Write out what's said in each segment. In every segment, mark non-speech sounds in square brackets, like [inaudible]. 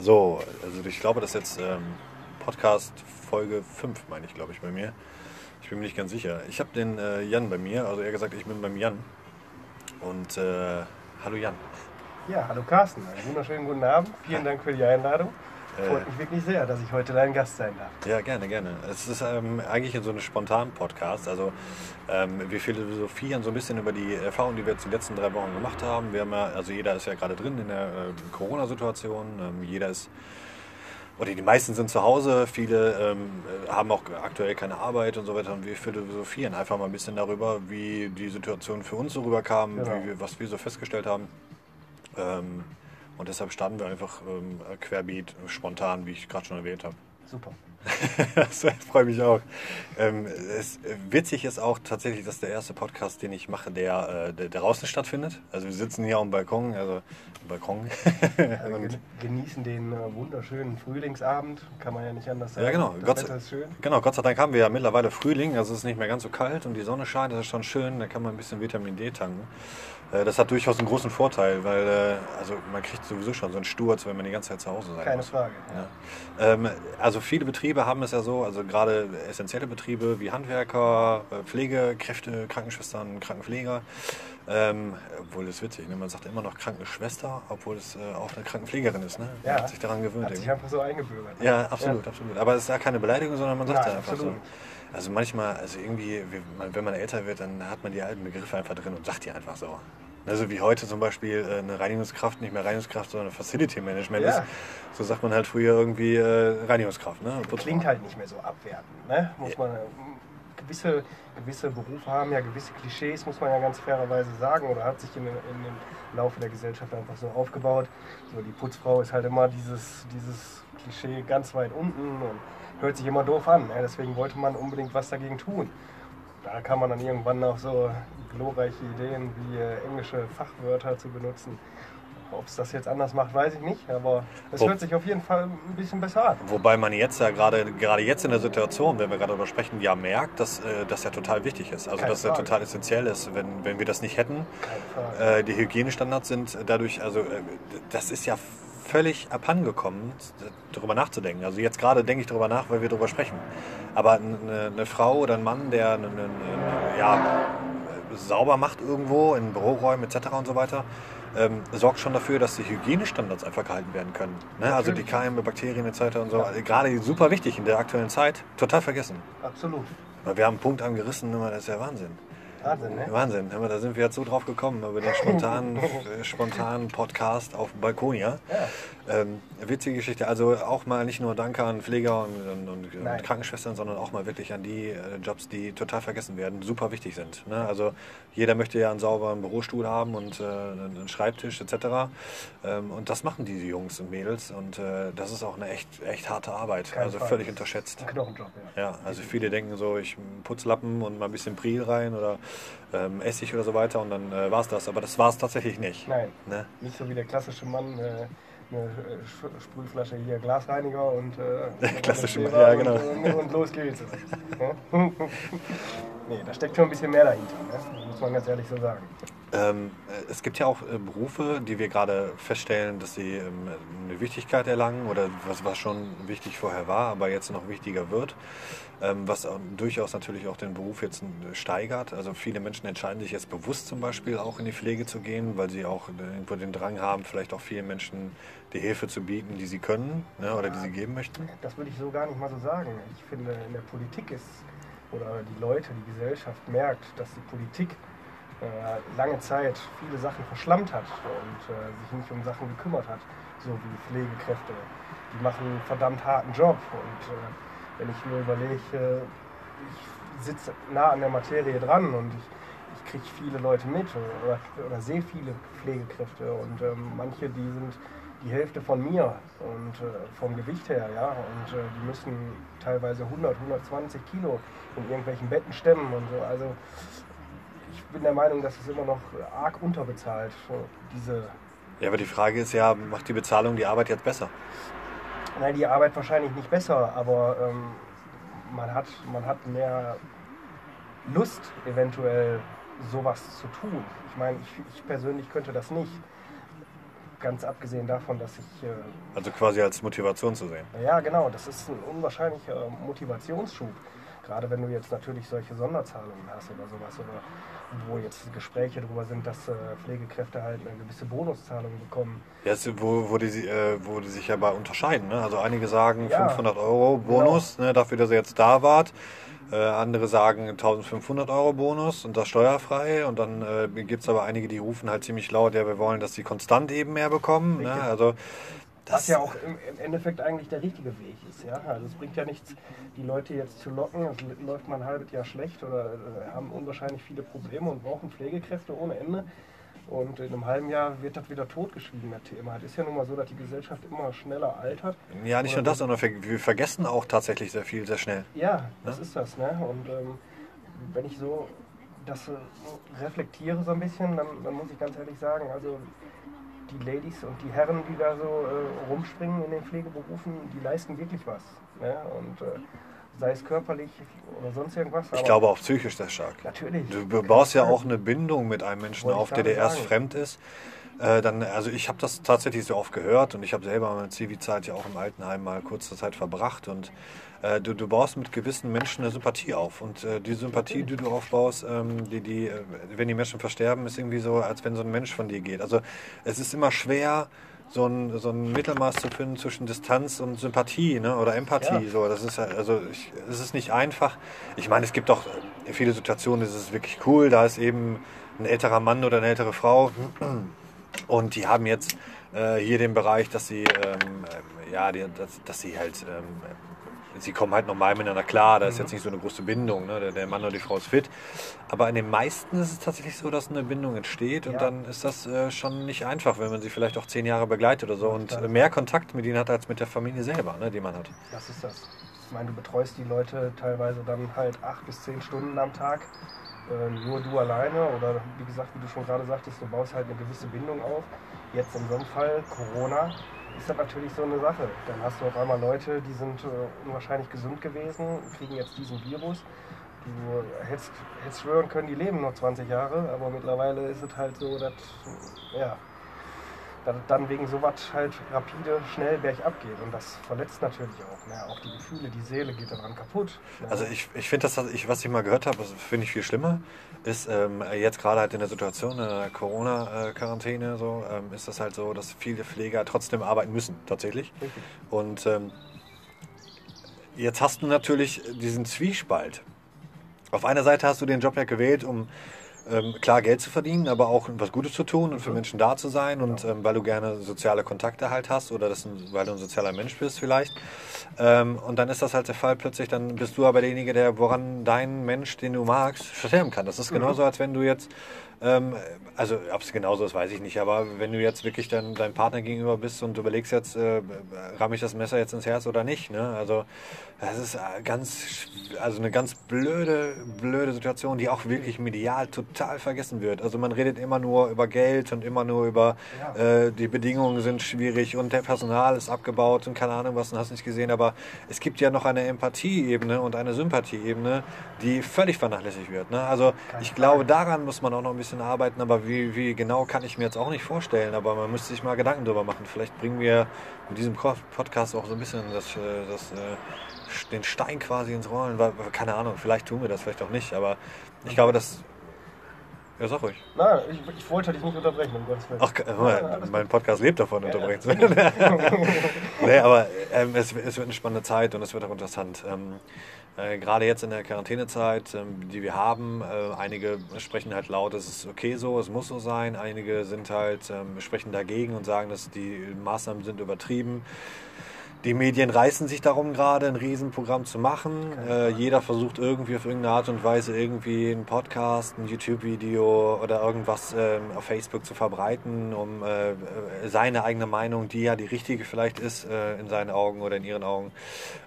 So, also ich glaube, das ist jetzt ähm, Podcast Folge 5, meine ich, glaube ich, bei mir. Ich bin mir nicht ganz sicher. Ich habe den äh, Jan bei mir, also eher gesagt, ich bin beim Jan. Und äh, hallo Jan. Ja, hallo Carsten. Einen wunderschönen guten Abend. Vielen Dank für die Einladung. Äh, Freut mich wirklich sehr, dass ich heute dein Gast sein darf. Ja, gerne, gerne. Es ist ähm, eigentlich so ein spontan Podcast. Also ähm, wir philosophieren so ein bisschen über die Erfahrungen, die wir jetzt die letzten drei Wochen gemacht haben. Wir haben ja, also jeder ist ja gerade drin in der äh, Corona-Situation. Ähm, jeder ist oder die meisten sind zu Hause, viele ähm, haben auch aktuell keine Arbeit und so weiter. Und wir philosophieren einfach mal ein bisschen darüber, wie die Situation für uns so rüberkam, Genau. wie wir, was wir so festgestellt haben. Ähm, und deshalb starten wir einfach ähm, querbeet, spontan, wie ich gerade schon erwähnt habe. Super. [laughs] Das freut mich auch. Ähm, es, witzig ist auch tatsächlich, dass der erste Podcast, den ich mache, der, äh, der, der draußen stattfindet. Also wir sitzen hier am Balkon, also Balkon. Also [laughs] genießen den äh, wunderschönen Frühlingsabend. Kann man ja nicht anders sagen. Ja, genau. Das Gott, Wetter ist schön. genau, Gott sei Dank haben wir ja mittlerweile Frühling, also es ist nicht mehr ganz so kalt und die Sonne scheint, das ist schon schön, da kann man ein bisschen Vitamin D tanken. Äh, Das hat durchaus einen großen Vorteil, weil äh, also man kriegt sowieso schon so einen Sturz, wenn man die ganze Zeit zu Hause sein Keine muss. Frage. Ja. Ähm, also viele Betriebe haben es ja so, also gerade essentielle Betriebe wie Handwerker, äh, Pflegekräfte, Krankenschwestern, Krankenpfleger. Ähm, obwohl das ist witzig, ne? man sagt immer noch Krankenschwester, obwohl es äh, auch eine Krankenpflegerin ist. Ne? Man Ja. hat sich daran gewöhnt. Hat sich irgendwie. einfach so eingebürgert. Ja, absolut, absolut. Aber es ist ja keine Beleidigung, sondern man sagt ja einfach absolut. so. Also manchmal, also irgendwie, wie- man- wenn man älter wird, dann hat man die alten Begriffe einfach drin und sagt die einfach so. Also wie heute zum Beispiel äh, eine Reinigungskraft, nicht mehr Reinigungskraft, sondern Facility Management Ja. ist. So sagt man halt früher irgendwie äh, Reinigungskraft. Ne? Klingt halt nicht mehr so abwertend. Ne? Muss man, äh, gewisse, gewisse Berufe haben ja gewisse Klischees, muss man ja ganz fairerweise sagen. Oder hat sich in, in dem Laufe der Gesellschaft einfach so aufgebaut. So, die Putzfrau ist halt immer dieses, dieses Klischee ganz weit unten und hört sich immer doof an. Ne? Deswegen wollte man unbedingt was dagegen tun. Da kam man dann irgendwann auf so glorreiche Ideen wie äh, englische Fachwörter zu benutzen. Ob es das jetzt anders macht, weiß ich nicht, aber es hört sich auf jeden Fall ein bisschen besser an. Wobei man jetzt ja gerade gerade jetzt in der Situation, wenn wir gerade darüber sprechen, ja merkt, dass äh, das ja total wichtig ist. Also Keine dass es ja Frage. total essentiell ist. Wenn, wenn wir das nicht hätten, Frage. äh, die Hygienestandards sind dadurch, also äh, das ist ja völlig abhandengekommen, darüber nachzudenken. Also jetzt gerade denke ich darüber nach, weil wir darüber sprechen. Aber eine, eine Frau oder ein Mann, der eine, eine, ja, sauber macht irgendwo in Büroräumen etc. und so weiter, ähm, sorgt schon dafür, dass die Hygienestandards einfach gehalten werden können. Ne? Also die. Keime, Bakterien etc. und so. Also Gerade super wichtig in der aktuellen Zeit. Total vergessen. Absolut. Wir haben einen Punkt angerissen, das ist ja Wahnsinn. Wahnsinn, ne? Wahnsinn, da sind wir jetzt so drauf gekommen, über den spontanen, [laughs] äh, spontanen Podcast auf Balkonia. Ja. Ähm, witzige Geschichte, also auch mal nicht nur Danke an Pfleger und, und, und, Krankenschwestern, sondern auch mal wirklich an die äh, Jobs, die total vergessen werden, super wichtig sind. Ne? Also jeder möchte ja einen sauberen Bürostuhl haben und äh, einen Schreibtisch etc. Ähm, und das machen diese Jungs und Mädels und äh, das ist auch eine echt, echt harte Arbeit, Keine also Frage. völlig unterschätzt. Ein Knochenjob, ja. Ja, also viele denken so, ich Putzlappen und mal ein bisschen Priel rein oder ähm, Essig oder so weiter und dann äh, war es das. Aber das war es tatsächlich nicht. Nein, Ne? nicht so wie der klassische Mann, äh, eine Sch- Sprühflasche hier, Glasreiniger und äh, [laughs] Klassische ja, genau. Und, und los geht's. [laughs] Ne? [laughs] nee, da steckt schon ein bisschen mehr dahinter, ne? muss man ganz ehrlich so sagen. Ähm, äh, es gibt ja auch äh, Berufe, die wir gerade feststellen, dass sie ähm, eine Wichtigkeit erlangen oder was, was schon wichtig vorher war, aber jetzt noch wichtiger wird. Ähm, was durchaus natürlich auch den Beruf jetzt äh, steigert. Also viele Menschen entscheiden sich jetzt bewusst zum Beispiel auch in die Pflege zu gehen, weil sie auch äh, irgendwo den Drang haben, vielleicht auch vielen Menschen die Hilfe zu bieten, die sie können ne, oder die sie geben möchten. Das würde ich so gar nicht mal so sagen. Ich finde, in der Politik ist, oder die Leute, die Gesellschaft merkt, dass die Politik äh, lange Zeit viele Sachen verschlammt hat und äh, sich nicht um Sachen gekümmert hat, so wie Pflegekräfte. Die machen einen verdammt harten Job und äh, wenn ich mir überlege, äh, ich sitze nah an der Materie dran und ich, ich kriege viele Leute mit oder, oder sehe viele Pflegekräfte und ähm, manche, die sind die Hälfte von mir und äh, vom Gewicht her, ja, und äh, die müssen teilweise 100, 120 Kilo in irgendwelchen Betten stemmen und so. Also bin der Meinung, dass es immer noch arg unterbezahlt, diese, Ja, aber die Frage ist ja, macht die Bezahlung die Arbeit jetzt besser? nein, die Arbeit wahrscheinlich nicht besser, aber ähm, man, hat, man hat mehr Lust, eventuell sowas zu tun. Ich meine, ich, ich persönlich könnte das nicht. ganz abgesehen davon, dass ich. Äh, also quasi als Motivation zu sehen. Ja, genau, das ist ein unwahrscheinlicher Motivationsschub. Gerade wenn du jetzt natürlich solche Sonderzahlungen hast oder sowas, oder wo jetzt Gespräche darüber sind, dass äh, Pflegekräfte halt eine gewisse Bonuszahlung bekommen. Ja, wo, wo, die, äh, wo die sich ja bei unterscheiden. Ne? Also einige sagen ja, 500 Euro Bonus genau. ne, dafür, dass ihr jetzt da wart. Äh, andere sagen 1500 Euro Bonus und das steuerfrei. Und dann äh, gibt es aber einige, die rufen halt ziemlich laut, ja, wir wollen, dass sie konstant eben mehr bekommen. Ne? Also das Was ja auch im, Endeffekt eigentlich der richtige Weg ist. Ja? Also es bringt ja nichts, die Leute jetzt zu locken. Es läuft mal ein halbes Jahr schlecht oder äh, haben unwahrscheinlich viele Probleme und brauchen Pflegekräfte ohne Ende. Und in einem halben Jahr wird das wieder totgeschwiegen, das Thema. Es ist ja nun mal so, dass die Gesellschaft immer schneller altert. Ja, nicht nur das, sondern wir vergessen auch tatsächlich sehr viel, sehr schnell. Ja, das ja? ist das. Ne? Und ähm, wenn ich so das äh, reflektiere so ein bisschen, dann, dann muss ich ganz ehrlich sagen, also die Ladies und die Herren, die da so äh, rumspringen in den Pflegeberufen, die leisten wirklich was. Ne? Und äh, sei es körperlich oder sonst irgendwas. ich glaube auch psychisch sehr stark. Natürlich. Du baust ja auch eine Bindung mit einem Menschen auf, der dir erst fremd ist. Äh, dann, also ich habe das tatsächlich so oft gehört und ich habe selber meine Zivi-Zeit ja auch im Altenheim mal kurze Zeit verbracht und äh, du, du baust mit gewissen Menschen eine Sympathie auf und äh, die Sympathie, die du aufbaust, ähm, die, die, äh, wenn die Menschen versterben, ist irgendwie so, als wenn so ein Mensch von dir geht. Also es ist immer schwer, so ein, so ein Mittelmaß zu finden zwischen Distanz und Sympathie ne? oder Empathie. Ja. So, das ist also ich, es ist nicht einfach. Ich meine, es gibt auch viele Situationen, das ist wirklich cool. Da ist eben ein älterer Mann oder eine ältere Frau und die haben jetzt äh, hier den Bereich, dass sie ähm, ja, die, dass, dass sie halt ähm, sie kommen halt normal miteinander klar, da ist jetzt nicht so eine große Bindung, ne? der, der, Mann oder die Frau ist fit. Aber in den meisten ist es tatsächlich so, dass eine Bindung entsteht und ja. dann ist das äh, schon nicht einfach, wenn man sie vielleicht auch zehn Jahre begleitet oder so und äh, mehr Kontakt mit ihnen hat als mit der Familie selber, ne, die man hat. Das ist das. Ich meine, du betreust die Leute teilweise dann halt acht bis zehn Stunden am Tag. Äh, nur du alleine oder wie gesagt, wie du schon gerade sagtest, du baust halt eine gewisse Bindung auf. Jetzt in so einem Fall Corona, ist das natürlich so eine Sache. Dann hast du auf einmal Leute, die sind äh, unwahrscheinlich gesund gewesen, kriegen jetzt diesen Virus. Du hättest, hättest schwören können, die leben noch 20 Jahre, aber mittlerweile ist es halt so, dass ja, es dann wegen sowas halt rapide schnell bergab geht. Und das verletzt natürlich auch. Ne? Auch die Gefühle, die Seele geht daran kaputt. Ne? Also ich, ich finde das, ich, was ich mal gehört habe, finde ich viel schlimmer, ist ähm, jetzt gerade halt in der Situation, in der Corona-Quarantäne, so, ähm, ist das halt so, dass viele Pfleger trotzdem arbeiten müssen, tatsächlich. Richtig. Und ähm, jetzt hast du natürlich diesen Zwiespalt. Auf einer Seite hast du den Job ja gewählt, um ähm, klar Geld zu verdienen, aber auch was Gutes zu tun und für Menschen da zu sein und ähm, weil du gerne soziale Kontakte halt hast oder das, weil du ein sozialer Mensch bist vielleicht. Ähm, und dann ist das halt der Fall plötzlich, dann bist du aber derjenige, der woran dein Mensch, den du magst, versterben kann. Das ist genauso, als wenn du jetzt ähm, also ob es genauso ist, weiß ich nicht. Aber wenn du jetzt wirklich dann deinem Partner gegenüber bist und du überlegst jetzt, äh, ramme ich das Messer jetzt ins Herz oder nicht, ne? Also das ist äh, ganz, also eine ganz blöde, blöde Situation, die auch wirklich medial total vergessen wird. Also man redet immer nur über Geld und immer nur über ja. äh, die Bedingungen sind schwierig und der Personal ist abgebaut und keine Ahnung was, und hast nicht gesehen. Aber es gibt ja noch eine Empathieebene und eine Sympathieebene, die völlig vernachlässigt wird. Ne? Also ich glaube, daran muss man auch noch ein bisschen arbeiten, aber wie, wie genau kann ich mir jetzt auch nicht vorstellen. Aber man müsste sich mal Gedanken darüber machen. Vielleicht bringen wir mit diesem Podcast auch so ein bisschen das, äh, das äh, den Stein quasi ins Rollen. Keine Ahnung, vielleicht tun wir das, vielleicht auch nicht, aber ich glaube, dass. Ja, sag ruhig. Nein, ich, ich wollte dich nicht unterbrechen, um Gottes Ach, ja, mein Podcast lebt davon, ja. unterbrechen zu [laughs] werden. [laughs] nee, aber ähm, es, es, wird eine spannende Zeit und es wird auch interessant. Ähm, äh, Gerade jetzt in der Quarantänezeit, ähm, die wir haben, äh, einige sprechen halt laut, es ist okay so, es muss so sein. Einige sind halt, ähm, sprechen dagegen und sagen, dass die Maßnahmen sind übertrieben. Die Medien reißen sich darum gerade, ein Riesenprogramm zu machen. Äh, jeder versucht irgendwie auf irgendeine Art und Weise irgendwie einen Podcast, ein YouTube-Video oder irgendwas äh, auf Facebook zu verbreiten, um äh, seine eigene Meinung, die ja die richtige vielleicht ist, äh, in seinen Augen oder in ihren Augen,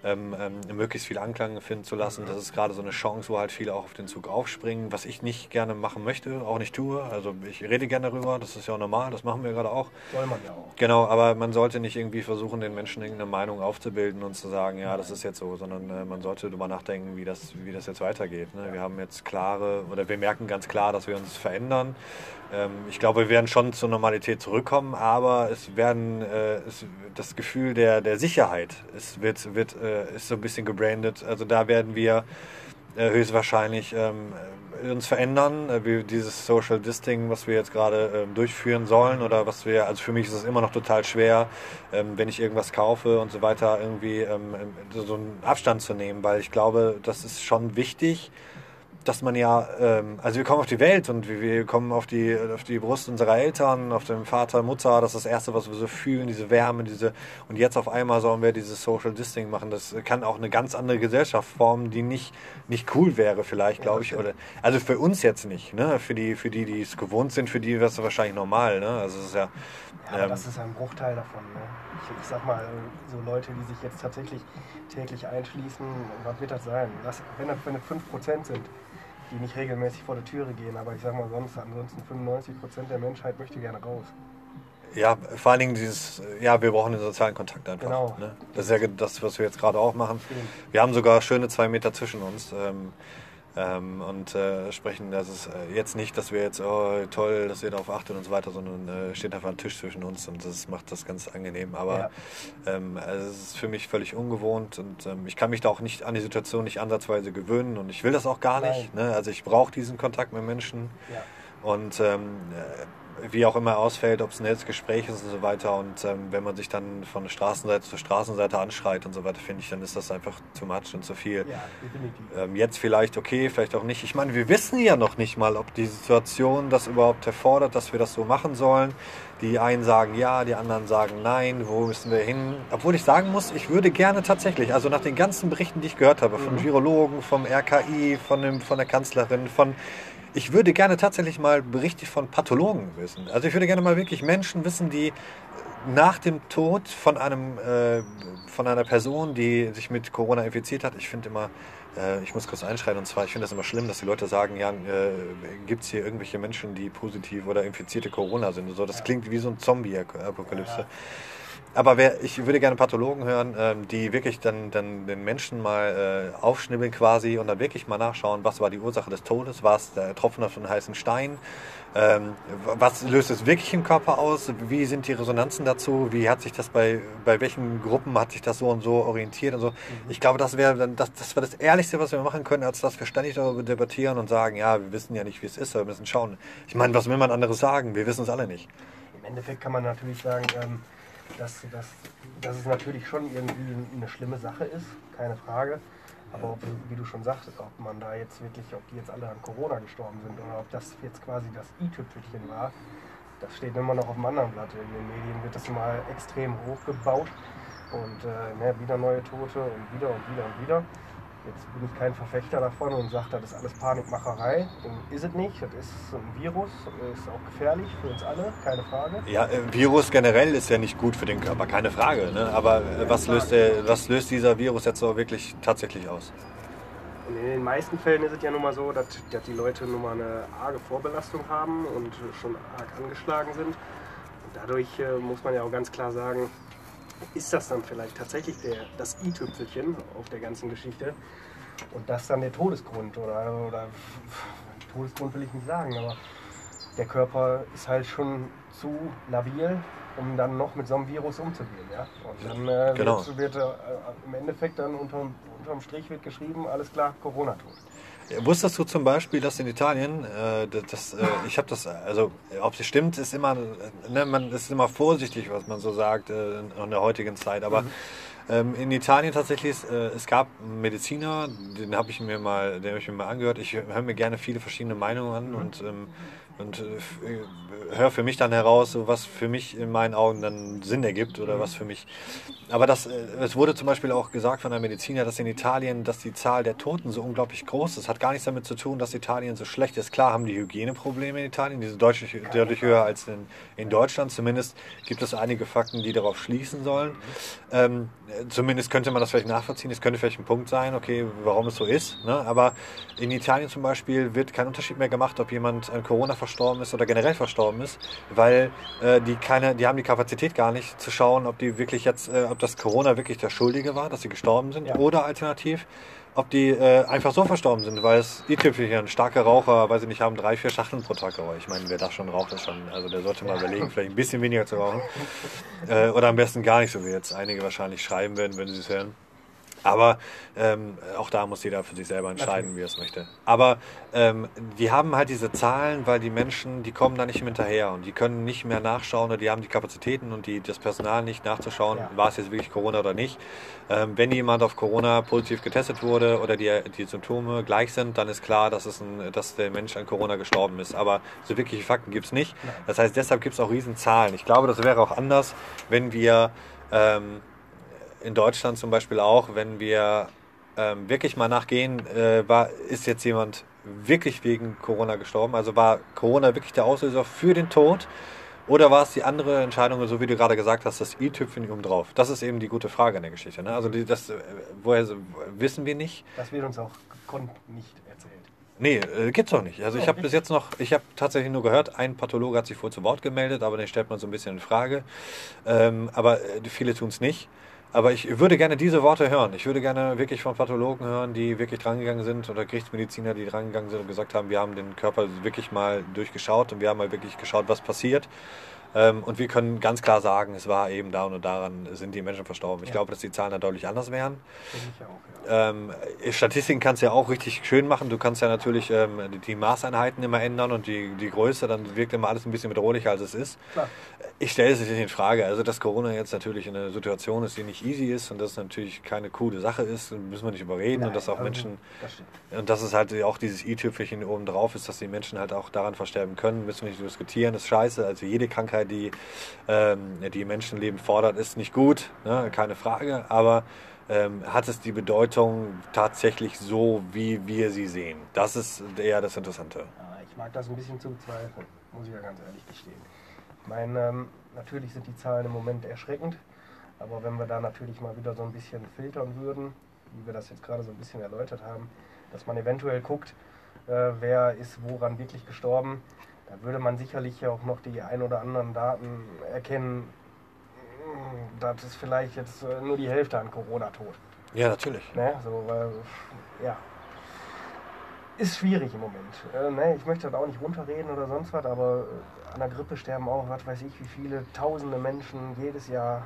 ähm, ähm, möglichst viel Anklang finden zu lassen. Das ist gerade so eine Chance, wo halt viele auch auf den Zug aufspringen, was ich nicht gerne machen möchte, auch nicht tue. Also ich rede gerne darüber, das ist ja auch normal, das machen wir gerade auch. Soll man ja auch. Genau, aber man sollte nicht irgendwie versuchen, den Menschen irgendeine Meinung Meinung aufzubilden und zu sagen, ja, das ist jetzt so, sondern äh, man sollte darüber nachdenken, wie das, wie das jetzt weitergeht. Ne? Wir haben jetzt klare, oder wir merken ganz klar, dass wir uns verändern. Ähm, ich glaube, wir werden schon zur Normalität zurückkommen, aber es werden äh, es, das Gefühl der, der Sicherheit es wird, wird, äh, ist so ein bisschen gebrandet. Also da werden wir höchstwahrscheinlich ähm, uns verändern, äh, wie dieses Social Disting, was wir jetzt gerade ähm, durchführen sollen oder was wir, also für mich ist es immer noch total schwer, ähm, wenn ich irgendwas kaufe und so weiter, irgendwie ähm, so einen Abstand zu nehmen, weil ich glaube, das ist schon wichtig, dass man ja, ähm, also wir kommen auf die Welt und wir, wir, kommen auf die, auf die Brust unserer Eltern, auf den Vater, Mutter, das ist das Erste, was wir so fühlen, diese Wärme, diese, und jetzt auf einmal sollen wir dieses Social Disting machen. Das kann auch eine ganz andere Gesellschaft formen, die nicht, nicht cool wäre vielleicht, glaube ich, oder, also für uns jetzt nicht, ne, für die, für die, die es gewohnt sind, für die wäre es wahrscheinlich normal, ne, also es ist ja, ja, ähm, das ist ein Bruchteil davon, ne? Ich, sag mal, so Leute, die sich jetzt tatsächlich täglich einschließen, was wird das sein? Das, wenn das, wenn das 5% sind, die nicht regelmäßig vor der Türe gehen. Aber ich sag mal sonst, ansonsten 95 Prozent der Menschheit möchte gerne raus. Ja, vor allen Dingen dieses, ja, wir brauchen den sozialen Kontakt einfach. Genau. Ne? Das ist ja das, was wir jetzt gerade auch machen. Wir haben sogar schöne zwei Meter zwischen uns. Ähm, ähm, und äh, sprechen, das ist äh, jetzt nicht, dass wir jetzt, oh toll, dass ihr darauf achtet und so weiter, sondern äh, steht einfach ein Tisch zwischen uns und das macht das ganz angenehm. Aber ja. ähm, also es ist für mich völlig ungewohnt und ähm, ich kann mich da auch nicht an die Situation nicht ansatzweise gewöhnen und ich will das auch gar Nein. nicht. Ne? Also ich brauche diesen Kontakt mit Menschen. Ja. Und ähm, äh, wie auch immer ausfällt, ob es ein nettes Gespräch ist und so weiter. Und ähm, wenn man sich dann von Straßenseite zur Straßenseite anschreit und so weiter, finde ich, dann ist das einfach zu much und zu viel. Ja, definitiv. Ähm, jetzt vielleicht okay, vielleicht auch nicht. Ich meine, wir wissen ja noch nicht mal, ob die Situation das überhaupt erfordert, dass wir das so machen sollen. Die einen sagen ja, die anderen sagen nein, wo müssen wir hin? Obwohl ich sagen muss, ich würde gerne tatsächlich, also nach den ganzen Berichten, die ich gehört habe, von mhm. Virologen, vom RKI, von, dem, von der Kanzlerin, von ich würde gerne tatsächlich mal Berichte von Pathologen wissen. Also ich würde gerne mal wirklich Menschen wissen, die nach dem Tod von einem äh, von einer Person, die sich mit Corona infiziert hat, ich finde immer, äh, ich muss kurz einschreiten, und zwar, ich finde das immer schlimm, dass die Leute sagen, ja, äh, gibt es hier irgendwelche Menschen, die positiv oder infizierte Corona sind und so. Das klingt wie so ein Zombie-Apokalypse. Ja. Aber wer, ich würde gerne Pathologen hören, ähm, die wirklich dann, dann den Menschen mal äh, aufschnibbeln quasi und dann wirklich mal nachschauen, was war die Ursache des Todes, war es der Tropfen auf den heißen Stein, ähm, was löst es wirklich im Körper aus, wie sind die Resonanzen dazu, wie hat sich das bei, bei welchen Gruppen hat sich das so und so orientiert und so. Mhm. Ich glaube, das wäre dann das, das wäre das Ehrlichste, was wir machen können, als dass wir ständig darüber debattieren und sagen, ja, wir wissen ja nicht, wie es ist, aber wir müssen schauen. Ich meine, was will man anderes sagen? Wir wissen es alle nicht. Im Endeffekt kann man natürlich sagen, ähm dass, dass, dass es natürlich schon irgendwie eine schlimme Sache ist, keine Frage. Aber ob, wie du schon sagtest, ob man da jetzt wirklich, ob die jetzt alle an Corona gestorben sind oder ob das jetzt quasi das i-Tüpfelchen war, das steht immer noch auf dem anderen Blatt. In den Medien wird das mal extrem hochgebaut und äh, ne, wieder neue Tote und wieder und wieder und wieder. Jetzt bin ich kein Verfechter davon und sage, das ist alles Panikmacherei. Ist es nicht. Das ist ein Virus, ist auch gefährlich für uns alle, keine Frage. Ja, äh, Virus generell ist ja nicht gut für den Körper, keine Frage. Ne? Aber äh, was löst, was löst dieser Virus jetzt so wirklich tatsächlich aus? In den meisten Fällen ist es ja nun mal so, dass, dass die Leute nun mal eine arge Vorbelastung haben und schon arg angeschlagen sind. Und dadurch äh, muss man ja auch ganz klar sagen, ist das dann vielleicht tatsächlich der, das i-Tüpfelchen auf der ganzen Geschichte und das dann der Todesgrund oder, oder Todesgrund will ich nicht sagen, aber der Körper ist halt schon zu labil, um dann noch mit so einem Virus umzugehen. Ja? Und dann äh, genau. wird, wird äh, im Endeffekt dann unterm, unterm Strich wird geschrieben, alles klar, Corona-Tod. Wusstest du zum Beispiel, dass in Italien, äh, das, äh, ich habe das, also ob es stimmt, ist immer, ne, man ist immer vorsichtig, was man so sagt äh, in der heutigen Zeit, aber mhm. ähm, in Italien tatsächlich, äh, es gab einen Mediziner, den habe ich mir mal, den habe ich mir mal angehört. Ich höre mir gerne viele verschiedene Meinungen an mhm. und ähm, und äh, äh, höre für mich dann heraus, so was für mich in meinen Augen dann Sinn ergibt oder was für mich. Aber das, äh, es wurde zum Beispiel auch gesagt von einem Mediziner, dass in Italien, dass die Zahl der Toten so unglaublich groß ist. Hat gar nichts damit zu tun, dass Italien so schlecht ist. Klar haben die Hygieneprobleme in Italien, die sind deutlich, deutlich höher als in, in Deutschland. Zumindest gibt es einige Fakten, die darauf schließen sollen. Ähm, zumindest könnte man das vielleicht nachvollziehen. Es könnte vielleicht ein Punkt sein, okay, warum es so ist. Ne? Aber in Italien zum Beispiel wird kein Unterschied mehr gemacht, ob jemand an Corona verstorben verstorben ist oder generell verstorben ist, weil äh, die keine, die haben die Kapazität gar nicht zu schauen, ob die wirklich jetzt, äh, ob das Corona wirklich der Schuldige war, dass sie gestorben sind, Ja. oder alternativ, ob die äh, einfach so verstorben sind, weil es i-Tüpfelchen, starke Raucher, weiß ich nicht, haben drei, vier Schachteln pro Tag geraucht. Ich meine, wer das schon raucht, ist schon, also der sollte mal überlegen, vielleicht ein bisschen weniger zu rauchen. [laughs] Äh, oder am besten gar nicht, so wie jetzt einige wahrscheinlich schreiben werden, wenn sie es hören. Aber ähm, auch da muss jeder für sich selber entscheiden, wie er es möchte. Aber ähm, die haben halt diese Zahlen, weil die Menschen, die kommen da nicht mehr hinterher und die können nicht mehr nachschauen oder die haben die Kapazitäten und die, das Personal nicht nachzuschauen, Ja. war es jetzt wirklich Corona oder nicht. Ähm, wenn jemand auf Corona positiv getestet wurde oder die, die Symptome gleich sind, dann ist klar, dass, es ein, dass der Mensch an Corona gestorben ist. Aber so wirkliche Fakten gibt es nicht. Das heißt, deshalb gibt es auch riesen Zahlen. Ich glaube, das wäre auch anders, wenn wir ähm, in Deutschland zum Beispiel auch, wenn wir ähm, wirklich mal nachgehen, äh, war, ist jetzt jemand wirklich wegen Corona gestorben? Also war Corona wirklich der Auslöser für den Tod? Oder war es die andere Entscheidung, so wie du gerade gesagt hast, das i-Tüpfchen oben drauf? Das ist eben die gute Frage in der Geschichte. Ne? Also die, das, äh, woher wissen wir nicht? Das wird uns auch gekonnt nicht erzählt. Nee, äh, gibt's auch nicht. Also ich habe bis jetzt noch, ich habe tatsächlich nur gehört, ein Pathologe hat sich wohl zu Wort gemeldet, aber den stellt man so ein bisschen in Frage. Ähm, aber äh, viele tun es nicht. Aber ich würde gerne diese Worte hören. Ich würde gerne wirklich von Pathologen hören, die wirklich drangegangen sind oder Gerichtsmediziner, die drangegangen sind und gesagt haben, wir haben den Körper wirklich mal durchgeschaut und wir haben mal wirklich geschaut, was passiert. Ähm, und wir können ganz klar sagen, es war eben da und daran sind die Menschen verstorben. Ich Ja. glaube, dass die Zahlen da deutlich anders wären. Auch, ja. Ähm, Statistiken kannst du ja auch richtig schön machen. Du kannst ja natürlich ähm, die- Maßeinheiten immer ändern und die, die Größe, dann wirkt immer alles ein bisschen bedrohlicher, als es ist. Klar. Ich stelle es nicht in Frage. Also, dass Corona jetzt natürlich eine Situation ist, die nicht easy ist und dass es natürlich keine coole Sache ist, müssen wir nicht überreden. und Nein, dass auch also, Menschen, Das und dass es halt auch dieses i-Tüpfelchen oben drauf ist, dass die Menschen halt auch daran versterben können, müssen wir nicht diskutieren. Das ist scheiße. Also, jede Krankheit, die ähm, die Menschenleben fordert, ist nicht gut, ne? keine Frage. Aber ähm, hat es die Bedeutung tatsächlich so, wie wir sie sehen? Das ist eher das Interessante. Ich mag das ein bisschen zu bezweifeln, muss ich ja ganz ehrlich gestehen. Ich meine, ähm, natürlich sind die Zahlen im Moment erschreckend, aber wenn wir da natürlich mal wieder so ein bisschen filtern würden, wie wir das jetzt gerade so ein bisschen erläutert haben, dass man eventuell guckt, äh, wer ist woran wirklich gestorben, dann würde man sicherlich auch noch die ein oder anderen Daten erkennen, das ist vielleicht jetzt äh, nur die Hälfte an Corona tot. Ja, natürlich. Ne? So, weil, ja. Ist schwierig im Moment. Äh, ne? Ich möchte das auch nicht runterreden oder sonst was, aber äh, an der Grippe sterben auch, was weiß ich, wie viele tausende Menschen jedes Jahr.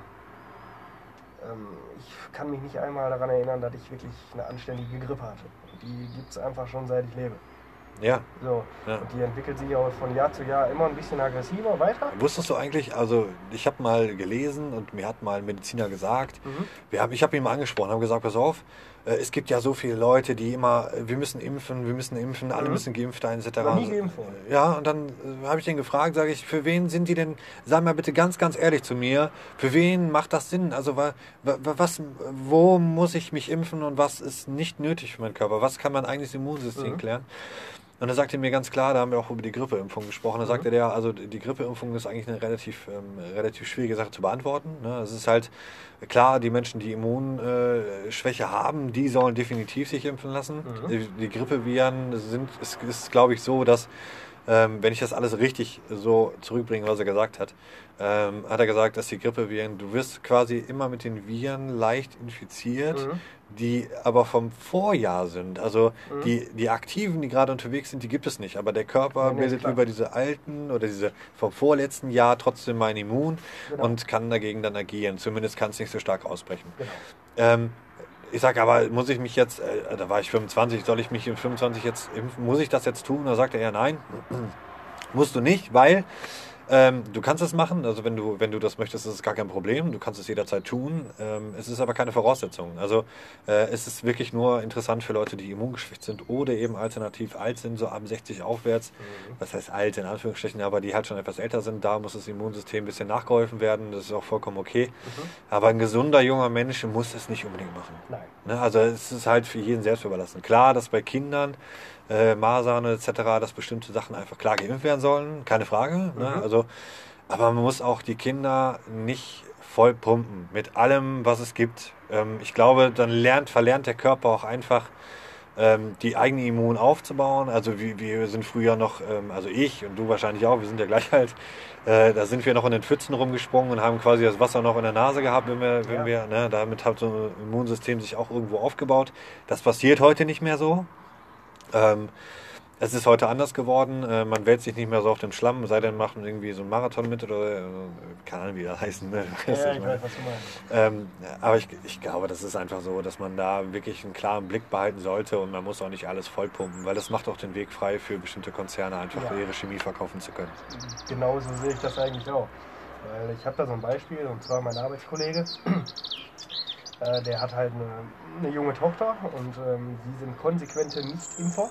Ähm, ich kann mich nicht einmal daran erinnern, dass ich wirklich eine anständige Grippe hatte. Die gibt es einfach schon seit ich lebe. Ja. So. Ja. Und die entwickelt sich auch von Jahr zu Jahr immer ein bisschen aggressiver weiter. Wusstest du eigentlich, also ich habe mal gelesen und mir hat mal ein Mediziner gesagt, Mhm. wir haben, ich habe ihn mal angesprochen, habe gesagt, pass auf, äh, es gibt ja so viele Leute, die immer, äh, wir müssen impfen, wir müssen impfen, alle Mhm. müssen geimpft sein, etc. Noch nie geimpft. Ja, und dann äh, habe ich den gefragt, sage ich, für wen sind die denn, sag mal bitte ganz, ganz ehrlich zu mir, für wen macht das Sinn? Also wa, wa, was, wo muss ich mich impfen und was ist nicht nötig für meinen Körper? Was kann mein eigenes Immunsystem Mhm. klären? Und er sagte mir ganz klar, da haben wir auch über die Grippeimpfung gesprochen, da Mhm. sagte der, also die Grippeimpfung ist eigentlich eine relativ, ähm, relativ schwierige Sache zu beantworten. Ne? Es ist halt klar, die Menschen, die Immunschwäche Schwäche haben, die sollen definitiv sich impfen lassen. Mhm. Die, die Grippeviren sind, es ist, glaube ich, so, dass ähm, wenn ich das alles richtig so zurückbringe, was er gesagt hat, ähm, hat er gesagt, dass die Grippeviren, du wirst quasi immer mit den Viren leicht infiziert, Mhm. die aber vom Vorjahr sind. Also Mhm. die, die Aktiven, die gerade unterwegs sind, die gibt es nicht. Aber der Körper Nee, bildet klar. über diese alten oder diese vom vorletzten Jahr trotzdem ein Immun Genau. und kann dagegen dann agieren. Zumindest kann es nicht so stark ausbrechen. Genau. Ähm, ich sage aber, muss ich mich jetzt, äh, da war ich 25, soll ich mich in 25 jetzt impfen? Muss ich das jetzt tun? Da sagt er ja, nein, [clears throat] musst du nicht, weil ähm, du kannst es machen, also wenn du, wenn du das möchtest, ist es gar kein Problem. Du kannst es jederzeit tun. Ähm, es ist aber keine Voraussetzung. Also äh, es ist wirklich nur interessant für Leute, die immungeschwächt sind oder eben alternativ alt sind, so ab 60 aufwärts. Mhm. Was heißt alt in Anführungsstrichen, aber die halt schon etwas älter sind. Da muss das Immunsystem ein bisschen nachgeholfen werden. Das ist auch vollkommen okay. Mhm. Aber ein gesunder junger Mensch muss es nicht unbedingt machen. Nein. Ne? Also es ist halt für jeden selbst überlassen. Klar, dass bei Kindern, äh, Masern etc., dass bestimmte Sachen einfach klar geimpft werden sollen, keine Frage. Ne? Mhm. Also, aber man muss auch die Kinder nicht voll pumpen mit allem, was es gibt. Ähm, ich glaube, dann lernt, verlernt der Körper auch einfach ähm, die eigene Immun aufzubauen. Also wir, wir sind früher noch, ähm, also ich und du wahrscheinlich auch, wir sind ja gleich alt, äh, da sind wir noch in den Pfützen rumgesprungen und haben quasi das Wasser noch in der Nase gehabt, wenn wir, wenn Ja. wir, ne, damit hat so ein Immunsystem sich auch irgendwo aufgebaut. Das passiert heute nicht mehr so. Ähm, es ist heute anders geworden. Äh, man wälzt sich nicht mehr so auf dem Schlamm, sei denn, macht man irgendwie so einen Marathon mit oder äh, keine Ahnung, wie das heißen. Ne? Ja, du, ich weiß, was du meinst. Ähm, aber ich, ich glaube, das ist einfach so, dass man da wirklich einen klaren Blick behalten sollte und man muss auch nicht alles vollpumpen, weil das macht auch den Weg frei für bestimmte Konzerne, einfach Ja. ihre Chemie verkaufen zu können. Genauso sehe ich das eigentlich auch. Weil ich habe da so ein Beispiel, und zwar mein Arbeitskollege. Äh, der hat halt eine, eine junge Tochter und ähm, sie sind konsequente Nicht-Impfer.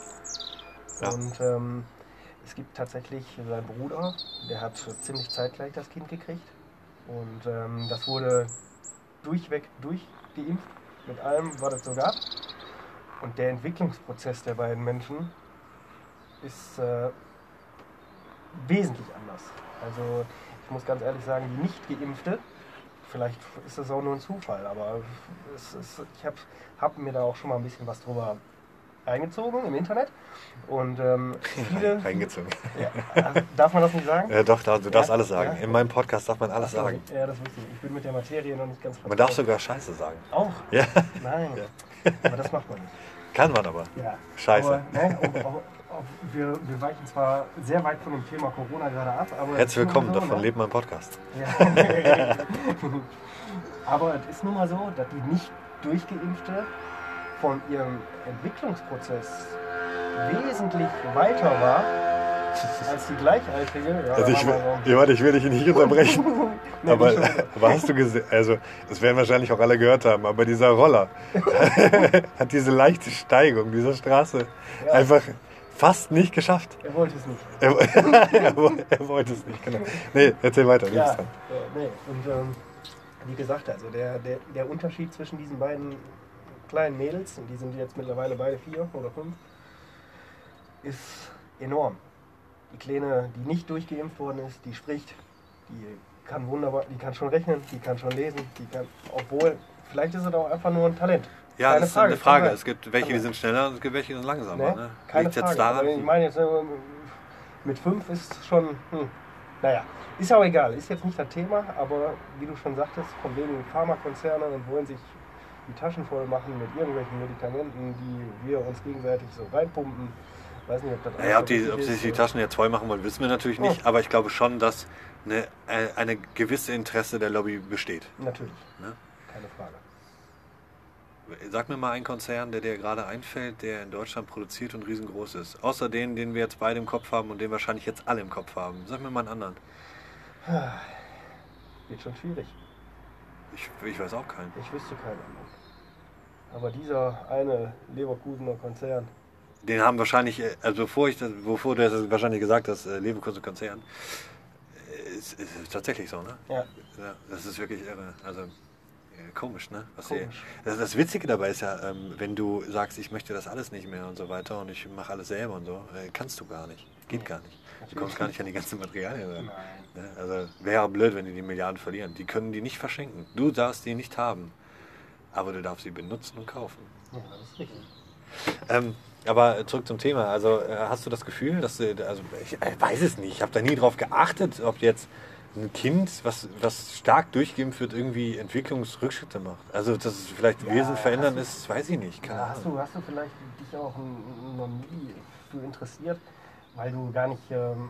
Ja. Und ähm, es gibt tatsächlich seinen Bruder, der hat ziemlich zeitgleich das Kind gekriegt. Und ähm, das wurde durchweg durchgeimpft, mit allem, was es so gab. Und der Entwicklungsprozess der beiden Menschen ist äh, wesentlich anders. Also ich muss ganz ehrlich sagen, die nicht geimpfte, vielleicht ist das auch nur ein Zufall, aber ist, ich habe hab mir da auch schon mal ein bisschen was drüber eingezogen im Internet. Und ähm, [laughs] viele. Reingezogen. Ja, also darf man das nicht sagen? Ja, doch, da- du darfst Ja, alles sagen. ja. In meinem Podcast darf man alles so, sagen. Ja, das wusste ich. Ich bin mit der Materie noch nicht ganz Man darf vertraut. sogar Scheiße sagen. Auch? Ja, Nein. Aber das macht man nicht. kann man aber. Ja. Scheiße. Aber, ne, ob, ob, wir, wir weichen zwar sehr weit von dem Thema Corona gerade ab, aber. Herzlich willkommen, so, davon ne? lebt mein Podcast. Ja. [laughs] aber es ist nun mal so, dass die nicht durchgeimpfte von ihrem Entwicklungsprozess wesentlich weiter war als die Gleichaltrige. Ja, Also ich, will- ja, warte, ich will dich nicht unterbrechen. so. [laughs] Nee, [laughs] aber, aber hast du gesehen, also das werden wahrscheinlich auch alle gehört haben, aber dieser Roller hat diese leichte Steigung dieser Straße Ja. einfach fast nicht geschafft. er wollte es nicht. Er, [laughs] er, er wollte es nicht, genau. Nee, erzähl weiter, Ja, äh, nee. Und ähm, wie gesagt, also der, der, der Unterschied zwischen diesen beiden kleinen Mädels, und die sind jetzt mittlerweile beide vier oder fünf, ist enorm. Die Kleine, die nicht durchgeimpft worden ist, die spricht, die kann wunderbar, die kann schon rechnen, die kann schon lesen, die kann, obwohl, vielleicht ist es auch einfach nur ein Talent. Ja, Keine das ist Frage, eine Frage. Es gibt welche, die sind schneller und es gibt welche, die sind langsamer. Ne? Ne? Keine Liegt jetzt Frage. daran, Aber ich meine jetzt, äh, mit fünf ist schon, hm, naja, ist auch egal, ist jetzt nicht das Thema, aber wie du schon sagtest, von wegen Pharmakonzerne und wollen sich die Taschen voll machen mit irgendwelchen Medikamenten, die wir uns gegenseitig so reinpumpen. Weiß nicht, ob das Naja, ob, die, ob sie sich die. Taschen jetzt voll machen wollen, wissen wir natürlich nicht. Oh. Aber ich glaube schon, dass eine, äh, eine gewisse Interesse der Lobby besteht. Natürlich, Ne? keine Frage. Sag mir mal einen Konzern, der dir gerade einfällt, der in Deutschland produziert und riesengroß ist. Außer den, den wir jetzt beide im Kopf haben und den wahrscheinlich jetzt alle im Kopf haben. Sag mir mal einen anderen. [sighs] Wird schon schwierig. Ich, ich weiß auch keinen. Ich wüsste keinen anderen. Aber dieser eine Leverkusener Konzern, Den haben wahrscheinlich, äh, also bevor ich das, bevor du das wahrscheinlich gesagt hast, äh, Leverkusen Konzern, äh, ist, ist es tatsächlich so, ne? ja, Ja, das ist wirklich irre. Also komisch, ne? Komisch. das, das Witzige dabei ist ja, ähm, wenn du sagst, ich möchte das alles nicht mehr und so weiter und ich mache alles selber und so, äh, kannst du gar nicht. Geht Nee, gar nicht. Du kommst gar nicht. an die ganzen Materialien ran. nein. Ne? Also wäre blöd, wenn die die Milliarden verlieren. Die können die nicht verschenken. Du darfst die nicht haben. Aber du darfst sie benutzen und kaufen. Ja, das ist richtig. Ähm, aber zurück zum Thema. Also äh, hast du das Gefühl, dass du, also ich äh, weiß es nicht, ich habe da nie drauf geachtet, ob jetzt ein Kind, was, was stark durchgeimpft wird, irgendwie Entwicklungsrückschritte macht. Also dass es vielleicht Ja, Wesen verändern du- ist, weiß ich nicht. Keine hast, Ahnung. du, hast du vielleicht dich auch noch nie für interessiert, weil du gar nicht, ähm,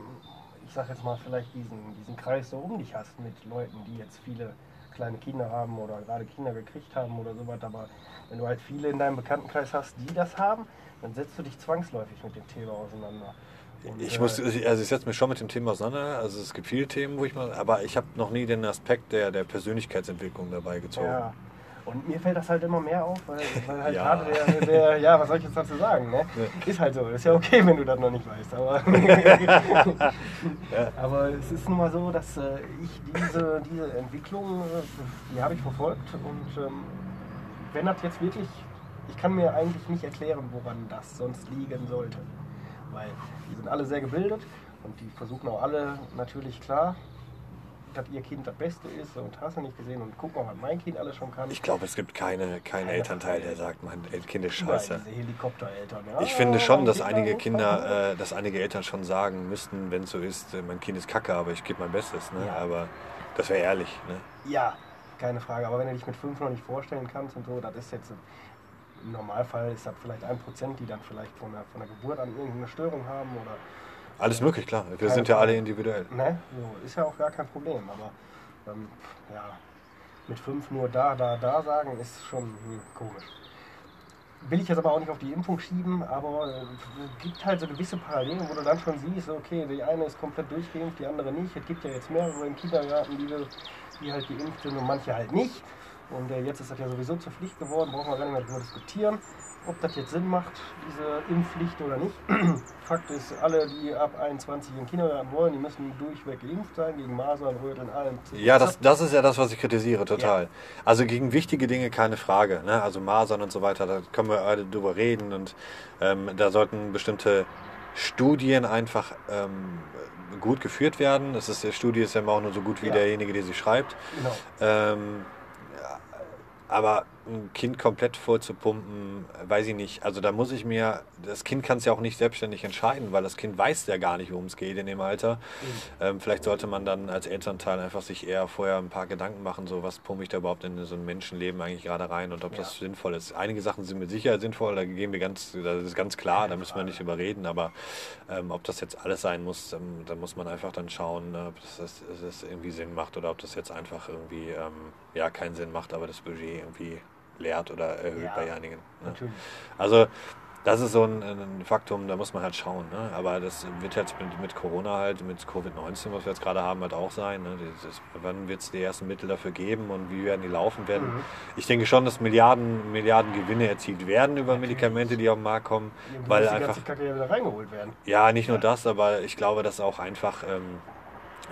ich sag jetzt mal, vielleicht diesen, diesen Kreis so um dich hast mit Leuten, die jetzt viele kleine Kinder haben oder gerade Kinder gekriegt haben oder sowas. Aber wenn du halt viele in deinem Bekanntenkreis hast, die das haben, dann setzt du dich zwangsläufig mit dem Thema auseinander. Und, Ich muss, also ich setze mich schon mit dem Thema auseinander. Also es gibt viele Themen, wo ich mal, aber ich habe noch nie den Aspekt der, der Persönlichkeitsentwicklung dabei gezogen. Ja. Und mir fällt das halt immer mehr auf, weil, weil halt Ja. gerade der, der, ja, was soll ich jetzt dazu sagen, ne? Ist halt so, ist ja okay, wenn du das noch nicht weißt, aber, [laughs] [laughs] aber es ist nun mal so, dass äh, ich diese, diese Entwicklung, äh, die habe ich verfolgt und ähm, wenn das jetzt wirklich, ich kann mir eigentlich nicht erklären, woran das sonst liegen sollte, weil die sind alle sehr gebildet und die versuchen auch alle natürlich klar, dass ihr Kind das Beste ist und hast du nicht gesehen und guck mal, was mein Kind alles schon kann. Ich glaube, es gibt keine, keinen Elternteil, der sagt, mein Kind ist scheiße. Diese Helikoptereltern. Ja, Ich finde schon, dass einige Kinder, äh, dass einige Eltern schon sagen müssten, wenn es so ist, äh, mein Kind ist kacke, aber ich gebe mein Bestes. Ne? Ja. Aber das wäre ehrlich. Ne? Ja, keine Frage. Aber wenn du dich mit fünf noch nicht vorstellen kannst und so, das ist jetzt im Normalfall ist das vielleicht ein Prozent, die dann vielleicht von der, von der Geburt an irgendeine Störung haben oder Alles möglich, klar. Wir sind ja alle individuell. ne, so ist ja auch gar kein Problem. Aber ähm, ja, mit fünf nur da, da, da sagen ist schon hm, komisch. Will ich jetzt aber auch nicht auf die Impfung schieben, aber äh, es gibt halt so gewisse Parallelen, wo du dann schon siehst, okay, die eine ist komplett durchgeimpft, die andere nicht. Es gibt ja jetzt mehrere im Kindergarten, die, die halt geimpft sind und manche halt nicht. Und äh, jetzt ist das ja sowieso zur Pflicht geworden, brauchen wir gar nicht mehr darüber diskutieren, ob das jetzt Sinn macht, diese Impfpflicht oder nicht. [clears throat] Fakt ist, alle, die ab 21 in Kindergarten wollen, die müssen durchweg geimpft sein, gegen Masern, Röteln, allem. Ja, das, das ist ja das, was ich kritisiere, total. Also gegen wichtige Dinge keine Frage. Ne? Also Masern und so weiter, da können wir alle drüber reden und ähm, da sollten bestimmte Studien einfach ähm, gut geführt werden. Das ist, die Studie ist ja immer auch nur so gut wie Ja. derjenige, der sie schreibt. Genau. Ähm, ja, aber ein Kind komplett voll zu pumpen, weiß ich nicht. Also da muss ich mir, das Kind kann es ja auch nicht selbstständig entscheiden, weil das Kind weiß ja gar nicht, worum es geht in dem Alter. Ähm, vielleicht sollte man dann als Elternteil einfach sich eher vorher ein paar Gedanken machen, so was pumpe ich da überhaupt in so ein Menschenleben eigentlich gerade rein und ob das Ja. sinnvoll ist. Einige Sachen sind mit Sicherheit sinnvoll, da gehen wir ganz, das ist ganz klar, da müssen wir nicht überreden, aber ähm, ob das jetzt alles sein muss, ähm, da muss man einfach dann schauen, äh, ob das, das, das irgendwie Sinn macht oder ob das jetzt einfach irgendwie ähm, ja keinen Sinn macht, aber das Budget irgendwie leert oder erhöht Ja, bei einigen. Ne? Also das ist so ein, ein Faktum, da muss man halt schauen. Ne? Aber das wird jetzt mit, mit Corona halt, mit Covid-19, was wir jetzt gerade haben, halt auch sein. Ne? Dieses, wann wird es die ersten Mittel dafür geben und wie werden die laufen werden? Mhm. Ich denke schon, dass Milliarden, Milliarden Gewinne erzielt werden über Natürlich. Medikamente, die auf den Markt kommen. Irgendwie Weil einfach, ja wieder reingeholt werden. ja, nicht nur das, aber ich glaube, dass auch einfach ähm,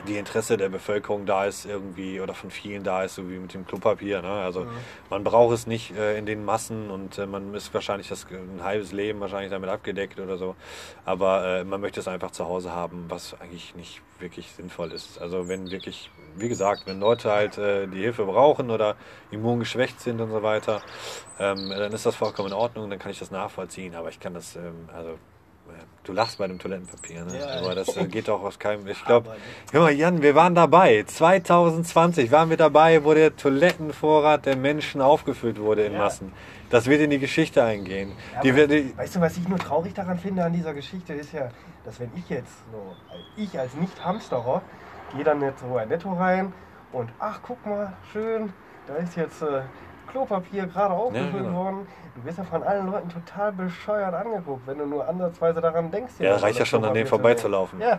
die Interesse der Bevölkerung da ist irgendwie oder von vielen da ist, so wie mit dem Klopapier. Ne? Also Mhm. man braucht es nicht äh, in den Massen und äh, man ist wahrscheinlich das ein halbes Leben wahrscheinlich damit abgedeckt oder so. Aber äh, man möchte es einfach zu Hause haben, was eigentlich nicht wirklich sinnvoll ist. Also wenn wirklich, wie gesagt, wenn Leute halt äh, die Hilfe brauchen oder immungeschwächt sind und so weiter, ähm, dann ist das vollkommen in Ordnung, dann kann ich das nachvollziehen. Aber ich kann das, ähm, also du lachst bei dem Toilettenpapier, ne? Ja, aber das äh, geht doch aus keinem. Ich glaube, Aber- Hör mal, Jan, wir waren dabei. 2020 waren wir dabei, wo der Toilettenvorrat der Menschen aufgefüllt wurde in Ja. Massen. Das wird in die Geschichte eingehen. Ja, die, wird- die, weißt du, was ich nur traurig daran finde an dieser Geschichte, ist ja, dass wenn ich jetzt so, ich als Nicht-Hamsterer, gehe dann jetzt so ein Netto rein und ach, guck mal, schön, da ist jetzt äh, Klopapier gerade aufgefüllt genau. worden. Du wirst ja von allen Leuten total bescheuert angeguckt, wenn du nur ansatzweise daran denkst. Ja, reicht ja schon, an denen vorbeizulaufen. Ja,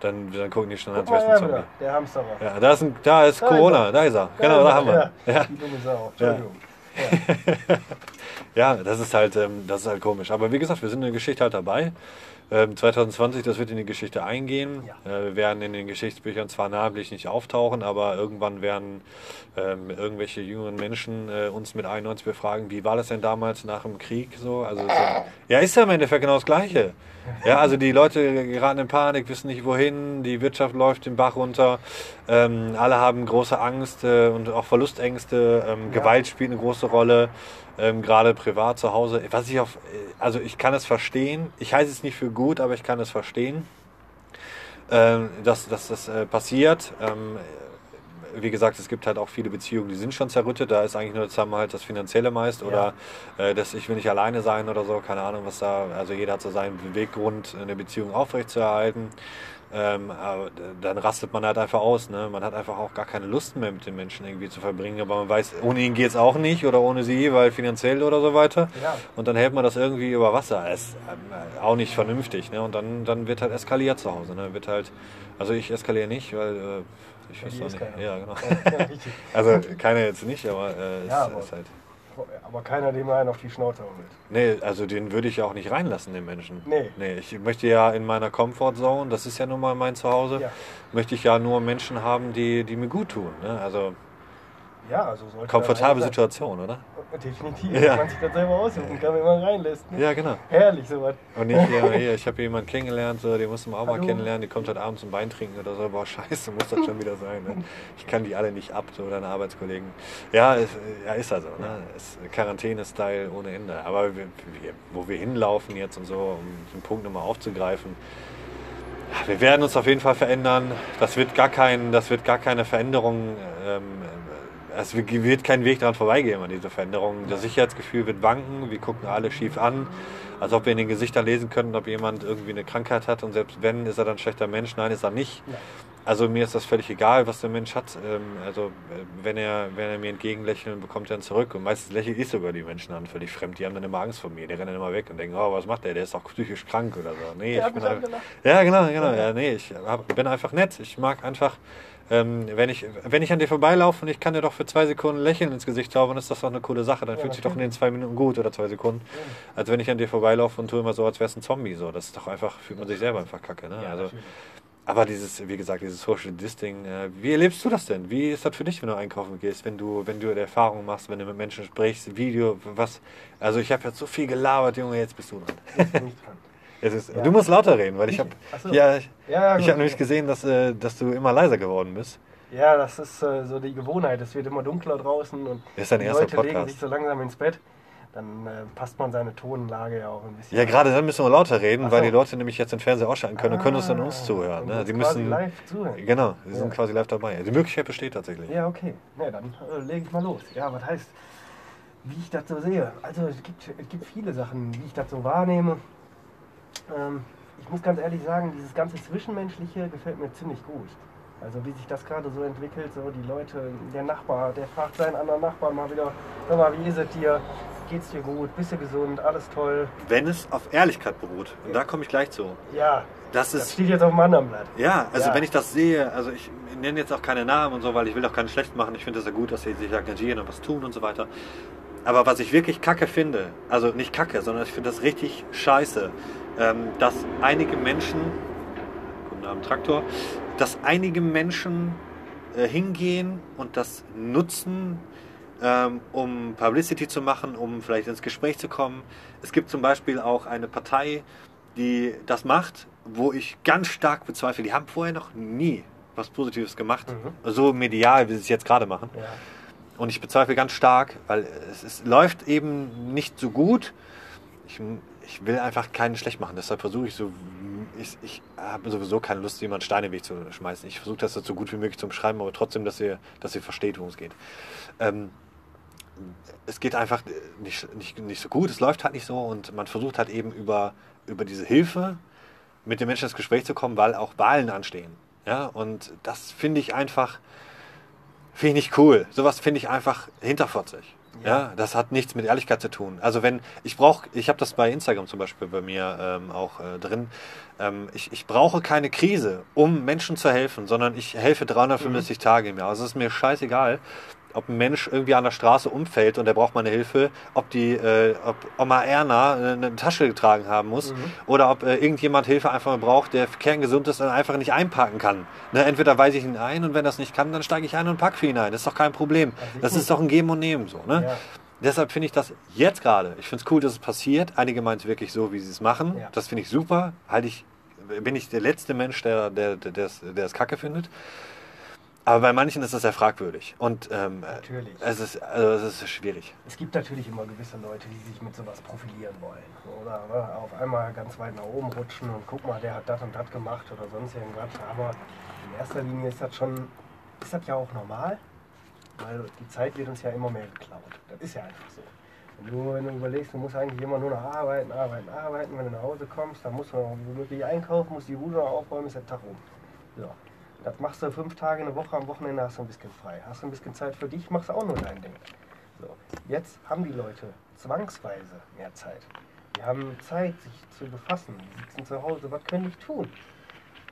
dann, dann gucken die schon guck als mal wär's her ein der Hamsterer. Ja, da ist, ein, da ist Da ist Corona, er. da ist er. Genau, ist da haben wir. Ja, Ja. Die dumme Sau, Entschuldigung. [laughs] Ja, das ist halt, ähm, das ist halt komisch. Aber wie gesagt, wir sind in der Geschichte halt dabei. Ähm, 2020, das wird in die Geschichte eingehen. Ja. Äh, wir werden in den Geschichtsbüchern zwar namentlich nicht auftauchen, aber irgendwann werden ähm, irgendwelche jüngeren Menschen äh, uns mit 91 befragen, wie war das denn damals nach dem Krieg so? Also so, ja, ist ja im Endeffekt genau das Gleiche. Ja, also die Leute geraten in Panik, wissen nicht wohin, die Wirtschaft läuft den Bach runter, ähm, alle haben große Angst äh, und auch Verlustängste, ähm, Ja. Gewalt spielt eine große Rolle, ähm, gerade privat zu Hause. Was ich auf, also ich kann es verstehen, ich heiße es nicht für gut, aber ich kann es verstehen, ähm, dass, dass das äh, passiert. Ähm, wie gesagt, es gibt halt auch viele Beziehungen, die sind schon zerrüttet. Da ist eigentlich nur Zusammenhalt das Finanzielle meist oder äh, dass ich will nicht alleine sein oder so. Keine Ahnung, was da. Also jeder hat so seinen Beweggrund, eine Beziehung aufrechtzuerhalten. Ähm, aber dann rastet man halt einfach aus. Ne? Man hat einfach auch gar keine Lust mehr mit den Menschen irgendwie zu verbringen. Aber man weiß, ohne ihn geht es auch nicht oder ohne sie, weil finanziell oder so weiter. Ja. Und dann hält man das irgendwie über Wasser. Ist ähm, auch nicht vernünftig. Ne? Und dann, dann wird halt eskaliert zu Hause. Ne? Wird halt, also ich eskaliere nicht, weil äh, ich weiß nicht. Ja, genau. [laughs] Also keiner jetzt nicht, aber äh, es Ja, ist halt. Aber keiner, dem einen auf die Schnauze haut. Nee, also den würde ich ja auch nicht reinlassen, den Menschen. Nee. Nee, ich möchte ja in meiner Comfortzone, das ist ja nun mal mein Zuhause, Ja. möchte ich ja nur Menschen haben, die, die mir gut tun. Ne? Also Ja, also sollte komfortable Situation, oder? Definitiv, Ja. wenn man sich das selber aussuchen kann, wenn man reinlässt. Ne? Ja, genau. Herrlich, sowas. Und nicht, ja, hier, ich habe jemanden kennengelernt, so, den musst du mal auch mal Hallo. kennenlernen, die kommt halt abends zum Wein trinken oder so, boah, [laughs] scheiße, muss das schon wieder sein. Ne? Ich kann die alle nicht ab, so deine Arbeitskollegen. Ja, es, ja ist also, ne? Es- Quarantäne-Style ohne Ende. Aber wir, wir, wo wir hinlaufen jetzt und so, um den Punkt nochmal aufzugreifen, wir werden uns auf jeden Fall verändern. Das wird gar, kein, das wird gar keine Veränderung. Ähm, es wird kein Weg daran vorbeigehen an diese Veränderung. Das Sicherheitsgefühl wird wanken. Wir gucken alle schief an, als ob wir in den Gesichtern lesen könnten, ob jemand irgendwie eine Krankheit hat. Und selbst wenn, ist er dann ein schlechter Mensch. Nein, ist er nicht. Ja. Also mir ist das völlig egal, was der Mensch hat. Ähm, Also äh, wenn er, wenn er mir entgegenlächelt, bekommt er ihn zurück. Und meistens lächle ich sogar die Menschen an, völlig fremd. Die haben dann immer Angst vor mir. Die rennen immer weg und denken, oh, was macht der? Der ist doch psychisch krank oder so. Nee, ich bin einfach, ja, genau, genau. Ja, nee, ich hab, bin einfach nett. Ich mag einfach, ähm, wenn, ich, wenn ich an dir vorbeilaufe und ich kann dir doch für zwei Sekunden lächeln ins Gesicht zaubern, ist das doch eine coole Sache. Dann Ja, fühlt sich doch in den zwei Minuten gut oder zwei Sekunden. Als wenn ich an dir vorbeilaufe und tue immer so, als wär's ein Zombie. So. Das ist doch einfach, fühlt man sich selber einfach kacke. Ne? Ja, also, natürlich. aber dieses, wie gesagt, dieses Social Disting, äh, wie erlebst du das denn? Wie ist das für dich, wenn du einkaufen gehst, wenn du, wenn du Erfahrungen machst, wenn du mit Menschen sprichst, Video, was? Also ich habe jetzt so viel gelabert, Junge, jetzt bist du dran. [laughs] Es ist, Ja. Du musst lauter reden, weil ich habe, so. ja, ich, Ja, ich habe nämlich gesehen, dass, äh, dass du immer leiser geworden bist. Ja, das ist äh, so die Gewohnheit. Es wird immer dunkler draußen und Das ist dein die erster Leute legen Podcast. sich so langsam ins Bett. Dann äh, passt man seine Tonlage ja auch ein bisschen. Ja, gerade dann müssen wir lauter reden, Ach weil so. die Leute nämlich jetzt den Fernseher ausschalten können und können uns dann uns Ah, zuhören. Ne? quasi müssen, live zuhören. genau, die sind quasi live dabei. Die Möglichkeit besteht tatsächlich. Ja, okay. Ja, dann äh, lege ich mal los. Ja, was heißt, wie ich das so sehe? Also es gibt, es gibt viele Sachen, wie ich das so wahrnehme. Ähm, ich muss ganz ehrlich sagen, dieses ganze Zwischenmenschliche gefällt mir ziemlich gut. Also wie sich das gerade so entwickelt, so die Leute, der Nachbar, der fragt seinen anderen Nachbarn mal wieder, sag mal, wie ist es dir? Geht's dir gut? Bist du gesund? Alles toll? Wenn es auf Ehrlichkeit beruht, und da komme ich gleich zu. Ja, Das das ist steht jetzt auf dem anderen Blatt. Ja, also Ja. wenn ich das sehe, also ich nenne jetzt auch keine Namen und so, weil ich will auch keinen schlecht machen. Ich finde es ja gut, dass sie sich engagieren und was tun und so weiter. Aber was ich wirklich kacke finde, also nicht kacke, sondern ich finde das richtig scheiße, ähm, dass einige Menschen, guten Abend Traktor, dass einige Menschen äh, hingehen und das nutzen, ähm, um Publicity zu machen, um vielleicht ins Gespräch zu kommen. Es gibt zum Beispiel auch eine Partei, die das macht, wo ich ganz stark bezweifle. Die haben vorher noch nie was Positives gemacht, Mhm. so medial, wie sie es jetzt gerade machen. Ja. Und ich bezweifle ganz stark, weil es, es läuft eben nicht so gut. Ich, ich will einfach keinen schlecht machen. Deshalb versuche ich so. Ich, ich habe sowieso keine Lust, jemand Steine Weg zu schmeißen. Ich versuche das so gut wie möglich zu beschreiben, aber trotzdem, dass ihr, dass ihr versteht, worum es geht. Ähm, es geht einfach nicht, nicht, nicht so gut, es läuft halt nicht so und man versucht halt eben über, über diese Hilfe mit den Menschen ins Gespräch zu kommen, weil auch Wahlen anstehen. Ja, und das finde ich einfach, finde ich nicht cool. Sowas finde ich einfach hinterfotzig. Ja. das hat nichts mit Ehrlichkeit zu tun. Also wenn, ich brauche, ich habe das bei Instagram zum Beispiel bei mir ähm, auch äh, drin, ähm, ich, ich brauche keine Krise, um Menschen zu helfen, sondern ich helfe 365 Tage im Jahr. Also es ist mir scheißegal, ob ein Mensch irgendwie an der Straße umfällt und der braucht meine Hilfe, ob die, äh, ob Oma Erna äh, eine Tasche getragen haben muss oder ob äh, irgendjemand Hilfe einfach braucht, der kerngesund ist und einfach nicht einpacken kann. Ne? Entweder weise ich ihn ein und wenn das nicht kann, dann steige ich ein und pack für ihn ein. Das ist doch kein Problem. Das ist doch ein Geben und Nehmen so. Ne? Ja. Deshalb finde ich das jetzt gerade. Ich finde es cool, dass es passiert. Einige meinen es wirklich so, wie sie es machen. Ja. Das finde ich super. Halte ich, bin ich der letzte Mensch, der, der, der, der, es- der es kacke findet. Aber bei manchen ist das sehr fragwürdig. Und ähm, Natürlich. es ist, also es ist schwierig. Es gibt natürlich immer gewisse Leute, die sich mit sowas profilieren wollen. Oder ne, auf einmal ganz weit nach oben rutschen und guck mal, der hat das und das gemacht oder sonst irgendwas. Aber in erster Linie ist das schon, ist das ja auch normal, weil die Zeit wird uns ja immer mehr geklaut. Das ist ja einfach so. Du, wenn du überlegst, du musst eigentlich immer nur noch arbeiten, arbeiten, arbeiten. Wenn du nach Hause kommst, dann musst du noch womöglich einkaufen, musst die Bude aufräumen, ist der Tag um. So. Das machst du fünf Tage in der Woche, am Wochenende hast du ein bisschen frei. Hast du ein bisschen Zeit für dich, machst du auch nur dein Ding. So. Jetzt haben die Leute zwangsweise mehr Zeit. Die haben Zeit, sich zu befassen. Die sitzen zu Hause, was können die tun?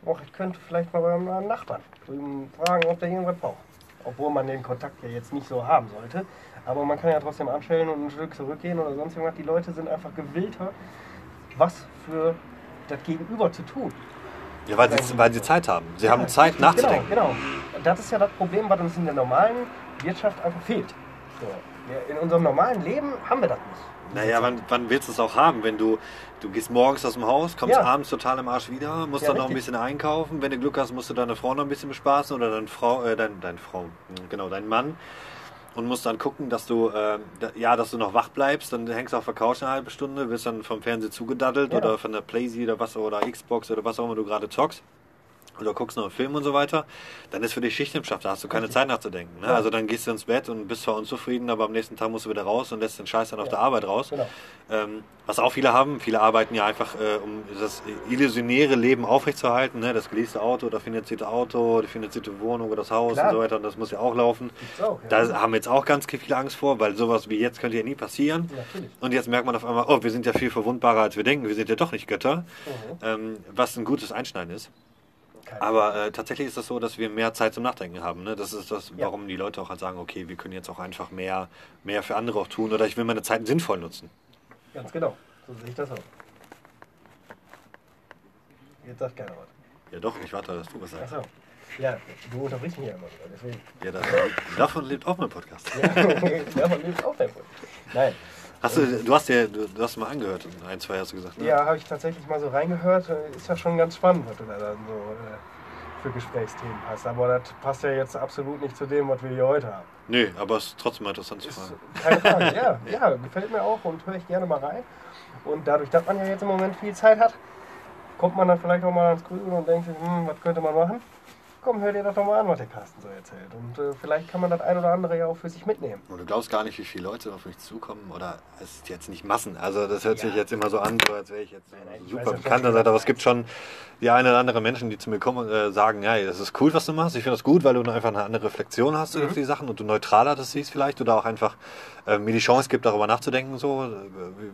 Och, ich könnte vielleicht mal beim meinem Nachbarn drüben fragen, ob der irgendwas braucht. Obwohl man den Kontakt ja jetzt nicht so haben sollte. Aber man kann ja trotzdem anstellen und ein Stück zurückgehen oder sonst irgendwas. Die Leute sind einfach gewillter, was für das Gegenüber zu tun. Ja, weil sie, weil sie Zeit haben. Sie haben Zeit Genau, nachzudenken. Genau, Und das ist ja das Problem, was uns in der normalen Wirtschaft einfach fehlt. So. In unserem normalen Leben haben wir das nicht. Naja, wann, wann willst du es auch haben? Wenn du, du gehst morgens aus dem Haus, kommst Ja. abends total im Arsch wieder, musst Ja, dann noch ein richtig. bisschen einkaufen. Wenn du Glück hast, musst du deine Frau noch ein bisschen bespaßen oder deine Frau, äh, dein, deine Frau, hm, genau, deinen Mann. Und musst dann gucken, dass du, da, ja, dass du noch wach bleibst. Dann hängst du auf der Couch eine halbe Stunde, wirst dann vom Fernseher zugedaddelt Ja. oder von der Playsee oder was oder Xbox oder was auch immer du gerade zockst. Oder guckst noch einen Film und so weiter, dann ist für dich Schicht im Schacht, da hast du keine Richtig. Zeit nachzudenken. Ne? Ja. Also dann gehst du ins Bett und bist zwar unzufrieden, aber am nächsten Tag musst du wieder raus und lässt den Scheiß dann auf Ja. der Arbeit raus. Genau. Ähm, was auch viele haben, viele arbeiten ja einfach, äh, um das illusionäre Leben aufrechtzuerhalten. Ne? Das geleaste Auto, das finanzierte Auto, die finanzierte Wohnung oder das Haus Klar. und so weiter. Und das muss ja auch laufen. Auch. Ja. Da haben jetzt auch ganz viele Angst vor, weil sowas wie jetzt könnte ja nie passieren. Und jetzt merkt man auf einmal, oh, wir sind ja viel verwundbarer, als wir denken. Wir sind ja doch nicht Götter. Mhm. Ähm, was ein gutes Einschneiden ist. Keine Aber äh, tatsächlich ist das so, dass wir mehr Zeit zum Nachdenken haben. Ne? Das ist das, Ja. warum die Leute auch halt sagen, okay, wir können jetzt auch einfach mehr, mehr für andere auch tun oder ich will meine Zeit sinnvoll nutzen. Ganz genau. So sehe ich das auch. Jetzt sagt keiner was. Ja doch, ich warte, dass du was sagst. Achso. Ja, du unterbrichst mich ja immer wieder, deswegen. Ja, das, davon lebt auch mein Podcast. Ja, davon lebt auch dein Wunsch. Nein. Hast du, du hast dir, du, du hast mal angehört, ein, zwei hast du gesagt. Ne? Ja, habe ich tatsächlich mal so reingehört. Ist ja schon ganz spannend, was du da dann so äh, für Gesprächsthemen hast. Aber das passt ja jetzt absolut nicht zu dem, was wir hier heute haben. Nö, aber es ist trotzdem mal interessant zu fragen. keine Frage, [laughs] ja, ja, gefällt mir auch und höre ich gerne mal rein. Und dadurch, dass man ja jetzt im Moment viel Zeit hat, kommt man dann vielleicht auch mal ans Grübeln und denkt sich, hm, was könnte man machen? Komm, hör dir doch mal an, was der Carsten so erzählt. Und äh, vielleicht kann man das ein oder andere ja auch für sich mitnehmen. Und du glaubst gar nicht, wie viele Leute auf mich zukommen oder es ist jetzt nicht Massen. Also das hört sich Ja. jetzt immer so an, so als wäre ich jetzt Nein, nein, super weiß Seite, aber es gibt schon die eine oder andere Menschen, die zu mir kommen und äh, sagen, ja, das ist cool, was du machst. Ich finde das gut, weil du einfach eine andere Reflexion hast Mhm. auf die Sachen und du neutraler das siehst vielleicht oder auch einfach äh, mir die Chance gibt, darüber nachzudenken, so äh,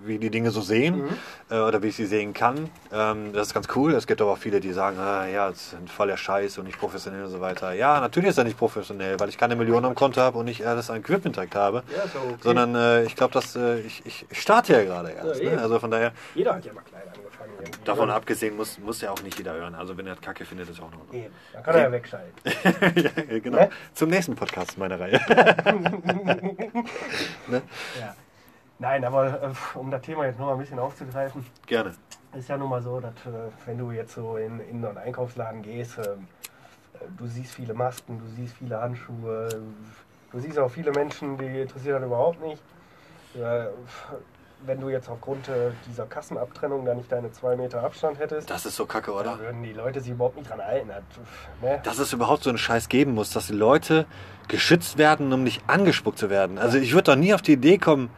wie, die Dinge so sehen Mhm. äh, oder wie ich sie sehen kann. Ähm, das ist ganz cool. Es gibt aber auch viele, die sagen, ah, ja, das ist ein voller Scheiß und nicht professionell und so weiter. Ja, natürlich ist er nicht professionell, weil ich keine Millionen am Konto habe und nicht alles an Equipment direkt habe. Ja, okay. Sondern äh, ich glaube, dass äh, ich, ich starte ja gerade erst. Ja, ne? Also von daher, Jeder hat ja mal irgendwie. Davon abgesehen muss, muss ja auch nicht jeder hören. Also wenn er Kacke findet, ist auch noch. Eben. Dann kann er ja wegschalten. [laughs] ja, genau. Ne? Zum nächsten Podcast meiner Reihe. [laughs] ne? Ja. Nein, aber äh, um das Thema jetzt noch mal ein bisschen aufzugreifen, Gerne. ist ja nun mal so, dass äh, wenn du jetzt so in, in so einen Einkaufsladen gehst, ähm, äh, du siehst viele Masken, du siehst viele Handschuhe, du siehst auch viele Menschen, die interessiert das überhaupt nicht. Wenn du jetzt aufgrund äh, dieser Kassenabtrennung da nicht deine zwei Meter Abstand hättest, Das ist so kacke, oder? würden die Leute sich überhaupt nicht dran halten. Ne? Dass es überhaupt so einen Scheiß geben muss, dass die Leute geschützt werden, um nicht angespuckt zu werden. Also ich würde doch nie auf die Idee kommen,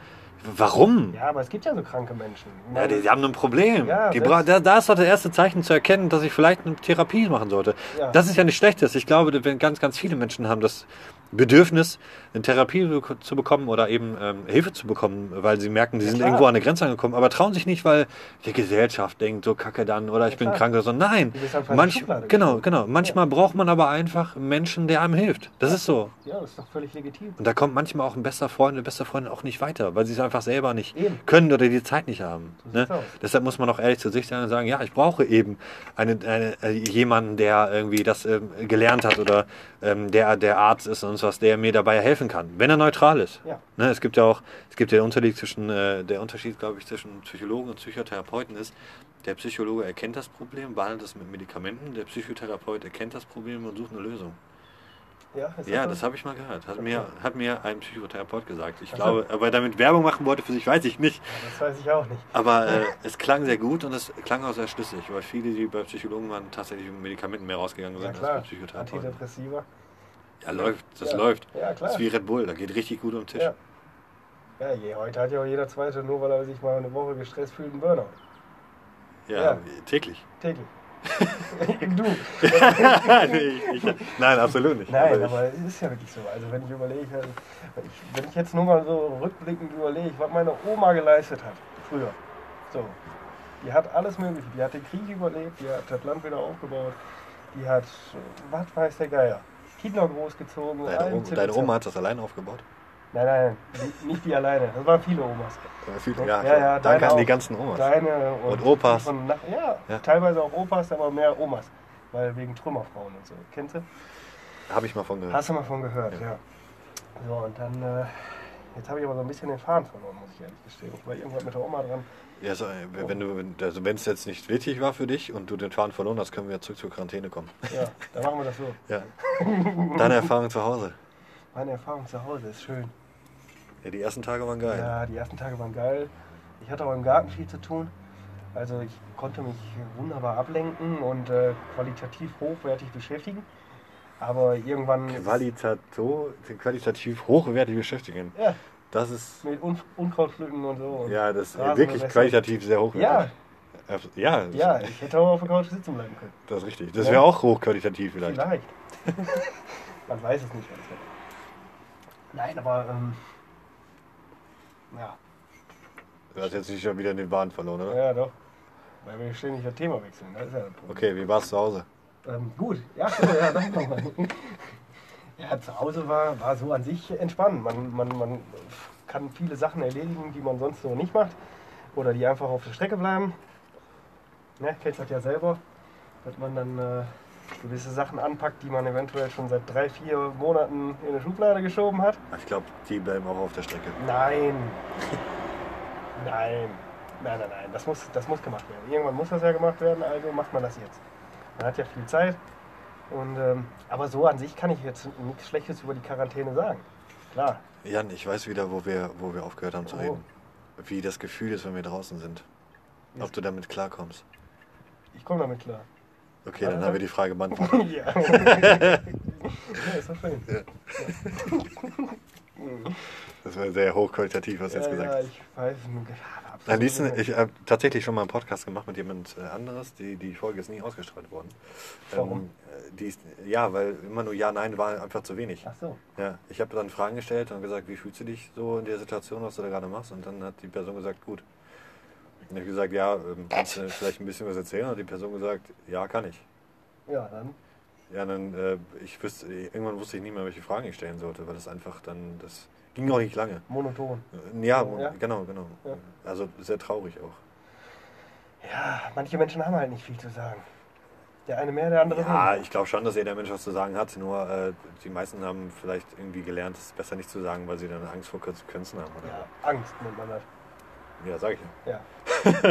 warum? Ja, aber es gibt ja so kranke Menschen. Ja, die, die haben ein Problem. Ja, die bra da, da ist doch das erste Zeichen zu erkennen, dass ich vielleicht eine Therapie machen sollte. Ja. Das ist ja nicht schlechtes. Ich glaube, wenn ganz, ganz viele Menschen haben das Bedürfnis, eine Therapie zu bekommen oder eben ähm, Hilfe zu bekommen, weil sie merken, sie Ja, sind klar. irgendwo an eine Grenze angekommen, aber trauen sich nicht, weil die Gesellschaft denkt, so kacke dann oder ich bin klar. krank oder so. Nein, manch, genau, genau. Manchmal braucht man aber einfach einen Menschen, der einem hilft. Das ist so. ja, das ist doch völlig legitim. Und da kommt manchmal auch ein bester Freund, eine beste Freundin auch nicht weiter, weil sie es einfach selber nicht Eben. können oder die Zeit nicht haben. Ne? Deshalb muss man auch ehrlich zu sich sein und sagen, ja, ich brauche eben eine, eine, äh, jemanden, der irgendwie das ähm, gelernt hat oder ähm, der der Arzt ist und was, der mir dabei helfen kann, wenn er neutral ist. Ja. Ne? Es gibt ja auch, es gibt ja den Unterschied zwischen, äh, der Unterschied, glaube ich, zwischen Psychologen und Psychotherapeuten ist, der Psychologe erkennt das Problem, behandelt es mit Medikamenten, der Psychotherapeut erkennt das Problem und sucht eine Lösung. Ja, ist Ja, das habe ich mal gehört. Hat mir, hat mir ein Psychotherapeut gesagt. Ich glaube, ob er damit Werbung machen wollte für sich, weiß ich nicht. Das weiß ich auch nicht. Aber äh, [laughs] es klang sehr gut und es klang auch sehr schlüssig, weil viele, die bei Psychologen waren, tatsächlich mit Medikamenten mehr rausgegangen Ja sind klar, als bei Psychotherapeuten. Antidepressiva. Ja, läuft, das Ja. läuft. Ja, Das klar. ist wie Red Bull, da geht richtig gut um den Tisch. Ja. Ja, je, heute hat ja auch jeder Zweite, nur weil er sich mal eine Woche gestresst fühlt, einen Burnout. Ja, Ja. täglich. Täglich. Du. [laughs] ich, ich, nein, absolut nicht. Nein, aber es ist ja wirklich so. Also wenn ich überlege, wenn ich, jetzt nur mal so rückblickend überlege, was meine Oma geleistet hat, früher. So. Die hat alles Mögliche. Die hat den Krieg überlebt, die hat das Land wieder aufgebaut, die hat, was weiß der Geier, Kinder großgezogen. Deine, Oma, deine. Oma hat das allein aufgebaut? Nein, nein, nicht die alleine. Das waren viele Omas. Ja, viel- Ja, ja, ja, danke an die ganzen Omas. Deine und, Und Opas. Nach, ja, teilweise auch Opas, aber mehr Omas. Weil wegen Trümmerfrauen und so. Kennst du? Habe ich mal von gehört. Hast du mal von gehört, ja. So, und dann, äh, Jetzt habe ich aber so ein bisschen den Faden verloren, muss ich ehrlich gestehen. Ich war irgendwann mit der Oma dran. Ja, so, äh, wenn du, wenn- also wenn es jetzt nicht wichtig war für dich und du den Faden verloren hast, können wir zurück zur Quarantäne kommen. Ja, dann machen wir das so. Ja. Deine Erfahrung zu Hause. Meine Erfahrung zu Hause ist schön. Ja, die ersten Tage waren geil. Ja, die ersten Tage waren geil. Ich hatte auch im Garten viel zu tun. Also ich konnte mich wunderbar ablenken und äh, qualitativ hochwertig beschäftigen. Aber irgendwann Qualitato, qualitativ hochwertig beschäftigen. ja, Das ist, mit Un Unkrautpflücken und so. Und ja, das ist wirklich qualitativ sehr hochwertig. Ja, ja, ja, ich hätte auch auf der Couch sitzen bleiben können. das ist richtig. Das Ja. wäre auch hochqualitativ vielleicht. Vielleicht. [laughs] Man weiß es nicht. Nein, aber ähm, ja, Du hast jetzt nicht schon wieder den Bahn verloren, oder? ja doch. Weil wir ständig das Thema wechseln. Das ist ja das Problem. Okay, wie war es zu Hause? Ähm, gut, ja, [laughs] ja, danke nochmal. [laughs] Ja, zu Hause war, war so an sich entspannend. Man, man, man kann viele Sachen erledigen, die man sonst so nicht macht. Oder die einfach auf der Strecke bleiben. Ne, kennst das ja selber. Dass man dann äh, gewisse Sachen anpackt, die man eventuell schon seit drei, vier Monaten in eine Schublade geschoben hat. Ich glaube, die bleiben auch auf der Strecke. Nein. [laughs] Nein. Nein, nein, nein. Das muss, das muss gemacht werden. Irgendwann muss das ja gemacht werden, also macht man das jetzt. Man hat ja viel Zeit. Und, ähm, aber so an sich kann ich jetzt nichts Schlechtes über die Quarantäne sagen. Klar. Jan, ich weiß wieder, wo wir, wo wir aufgehört haben zu Oh. reden. Wie das Gefühl ist, wenn wir draußen sind. Ob du damit klarkommst. Ich komme damit klar. Okay, dann haben wir die Frage beantwortet. [laughs] ja. [laughs] ja, ist doch schön. Das war sehr hochqualitativ, was du jetzt ja, gesagt ja, hast. ich weiß. Ja, Am liebsten, nicht. ich habe tatsächlich schon mal einen Podcast gemacht mit jemand äh, anderes. Die, die Folge ist nie ausgestrahlt worden. Warum? Ähm, äh, die ist, ja, weil immer nur Ja, Nein war einfach zu wenig. Ach so. Ja, ich habe dann Fragen gestellt und gesagt, wie fühlst du dich so in der Situation, was du da gerade machst? Und dann hat die Person gesagt, gut. Und ich habe gesagt, ja, ähm, kannst du vielleicht ein bisschen was erzählen? Und hat die Person gesagt, ja, kann ich. Ja, dann. Ja, dann, äh, ich wüsste, irgendwann wusste ich nicht mehr, welche Fragen ich stellen sollte, weil das einfach dann, das ging auch nicht lange. Monoton. Äh, Ja, Ja. genau, genau. Ja. Also sehr traurig auch. Ja, manche Menschen haben halt nicht viel zu sagen. Der eine mehr, der andere Ja, weniger. ich glaube schon, dass jeder Mensch was zu sagen hat, nur äh, die meisten haben vielleicht irgendwie gelernt, es besser nicht zu sagen, weil sie dann Angst vor Konsequenzen haben. Oder Ja, Angst nennt man das. Ja, sag ich ja. Ja.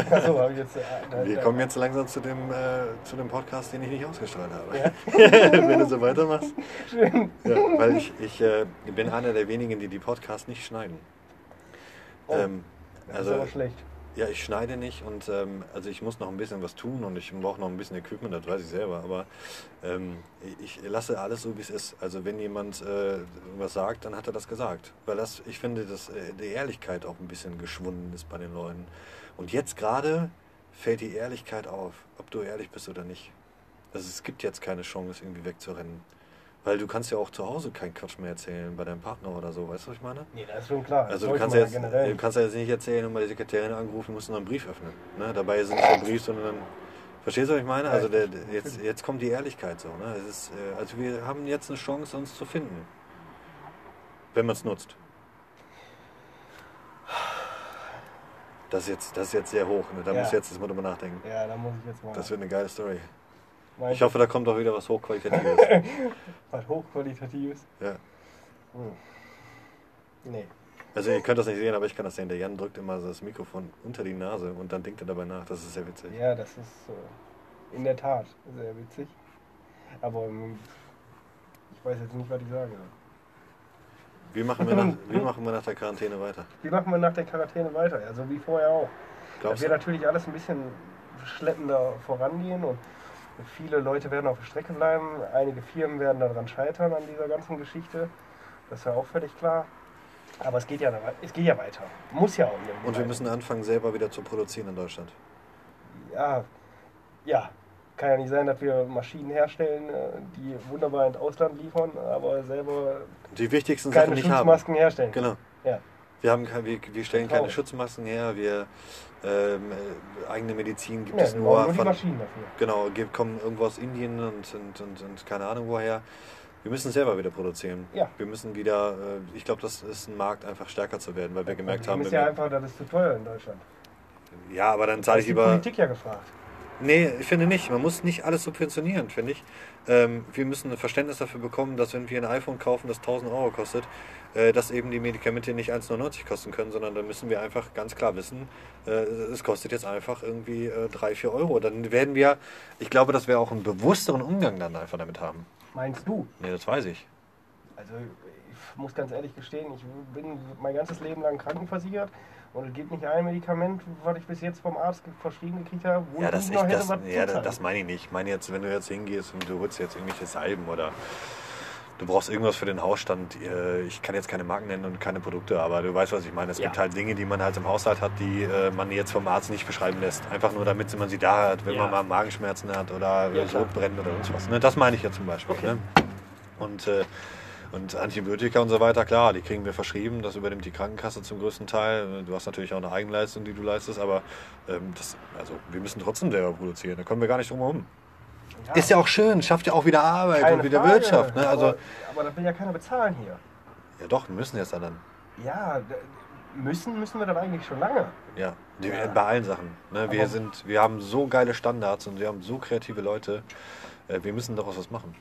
[laughs] Achso, habe ich jetzt. Äh, Wir da- kommen jetzt langsam zu dem, äh, zu dem Podcast, den ich nicht ausgestrahlt habe. Ja. [laughs] Wenn du so weitermachst. Schön. Ja, weil ich, ich äh, bin einer der wenigen, die die Podcasts nicht schneiden. Oh, ähm, Das also, ist aber schlecht. Ja, ich schneide nicht und ähm, also ich muss noch ein bisschen was tun und ich brauche noch ein bisschen Equipment, das weiß ich selber, aber ähm, ich lasse alles so, wie es ist. Also wenn jemand äh, was sagt, dann hat er das gesagt. Weil das, ich finde, dass äh, die Ehrlichkeit auch ein bisschen geschwunden ist bei den Leuten. Und jetzt gerade fällt die Ehrlichkeit auf, ob du ehrlich bist oder nicht. Also es gibt jetzt keine Chance, irgendwie wegzurennen. Weil du kannst ja auch zu Hause keinen Quatsch mehr erzählen bei deinem Partner oder so, weißt du, was ich meine? Nee, das ist schon klar. Also du kannst, jetzt, generell. du kannst ja jetzt nicht erzählen und bei der Sekretärin angerufen, musst einen Brief öffnen. Ne? Dabei ist es nicht der Brief, sondern... Verstehst du, was ich meine? Also der, der, jetzt, jetzt kommt die Ehrlichkeit so. Ne? Es ist, äh, also wir haben jetzt eine Chance, uns zu finden. Wenn man es nutzt. Das ist, jetzt, das ist jetzt sehr hoch. Ne? Da Ja. muss jetzt das mal drüber nachdenken. Ja, da muss ich jetzt mal. Das wird eine geile Story. Mein- Ich hoffe, da kommt auch wieder was Hochqualitatives. [laughs] Was hochqualitatives. ja. Hm. Nee. Also ihr könnt das nicht sehen, aber ich kann das sehen. Der Jan drückt immer so das Mikrofon unter die Nase und dann denkt er dabei nach. Das ist sehr witzig. Ja, das ist äh, in der Tat sehr witzig. Aber ähm, ich weiß jetzt nicht, was ich sage. Wie machen wir nach, [laughs] wie machen wir nach der Quarantäne weiter? Wie machen wir nach der Quarantäne weiter? Also wie vorher auch. Glaubst wird du? natürlich alles ein bisschen schleppender vorangehen und viele Leute werden auf der Strecke bleiben. Einige Firmen werden daran scheitern an dieser ganzen Geschichte. Das ist ja auch völlig klar. Aber es geht ja, es geht ja weiter. Muss ja auch. Und wir weiter. müssen anfangen, selber wieder zu produzieren in Deutschland. Ja, ja. Kann ja nicht sein, dass wir Maschinen herstellen, äh, die wunderbar ins Ausland liefern, aber selber Die wichtigsten Sachen keine nicht haben. Schutzmasken herstellen. Genau. Ja. Wir, haben, wir, wir stellen keine Traurig. Schutzmasken her. Wir ähm, äh, eigene Medizin gibt Ja, es nur nur von Maschinen dafür. genau ge- kommen irgendwo aus Indien und, und, und, und keine Ahnung woher. Wir müssen selber wieder produzieren. Ja. Wir müssen wieder. Äh, ich glaube, das ist ein Markt einfach stärker zu werden, weil wir gemerkt Problem haben, ist wenn ja einfach, das ist zu teuer in Deutschland. ja, aber dann Da zahle ist ich die lieber. Politik ja gefragt. Nee, ich finde nicht. Man muss nicht alles subventionieren, finde ich. Ähm, wir müssen ein Verständnis dafür bekommen, dass wenn wir ein iPhone kaufen, das 1000 Euro kostet, äh, dass eben die Medikamente nicht 1,99 kosten können, sondern da müssen wir einfach ganz klar wissen, äh, es kostet jetzt einfach irgendwie äh, 3, 4 Euro. Dann werden wir, ich glaube, dass wir auch einen bewussteren Umgang dann einfach damit haben. Meinst du? Nee, das weiß ich. Also ich muss ganz ehrlich gestehen, ich bin mein ganzes Leben lang krankenversichert und es gibt nicht ein Medikament, was ich bis jetzt vom Arzt verschrieben gekriegt habe, wo Ja, ich das, noch hätte das, was ja, das, das meine ich nicht. Ich meine jetzt, wenn du jetzt hingehst und du holst jetzt irgendwelche Salben oder du brauchst irgendwas für den Hausstand. äh, Ich kann jetzt keine Marken nennen und keine Produkte, aber du weißt, was ich meine. Es Ja. gibt halt Dinge, die man halt im Haushalt hat, die äh, man jetzt vom Arzt nicht beschreiben lässt. Einfach nur, damit man sie da hat, wenn Ja. man mal Magenschmerzen hat oder Ja. Sodbrennen oder sonst was. Ne? Das meine ich jetzt zum Beispiel. Okay. Ne? Und, äh, und Antibiotika und so weiter, klar, die kriegen wir verschrieben. Das übernimmt die Krankenkasse zum größten Teil. Du hast natürlich auch eine Eigenleistung, die du leistest, aber ähm, das, also, wir müssen trotzdem selber produzieren. Da kommen wir gar nicht drum herum. Ja, Ist ja auch schön, schafft ja auch wieder Arbeit keine und wieder Frage, Wirtschaft. Ne? Also, aber, aber das will ja keiner bezahlen hier. ja doch, wir müssen jetzt dann. Ja, müssen müssen wir dann eigentlich schon lange. Ja, die, Ja. bei allen Sachen. Ne? Wir, Aber- sind, wir haben so geile Standards und wir haben so kreative Leute. Äh, wir müssen daraus was machen.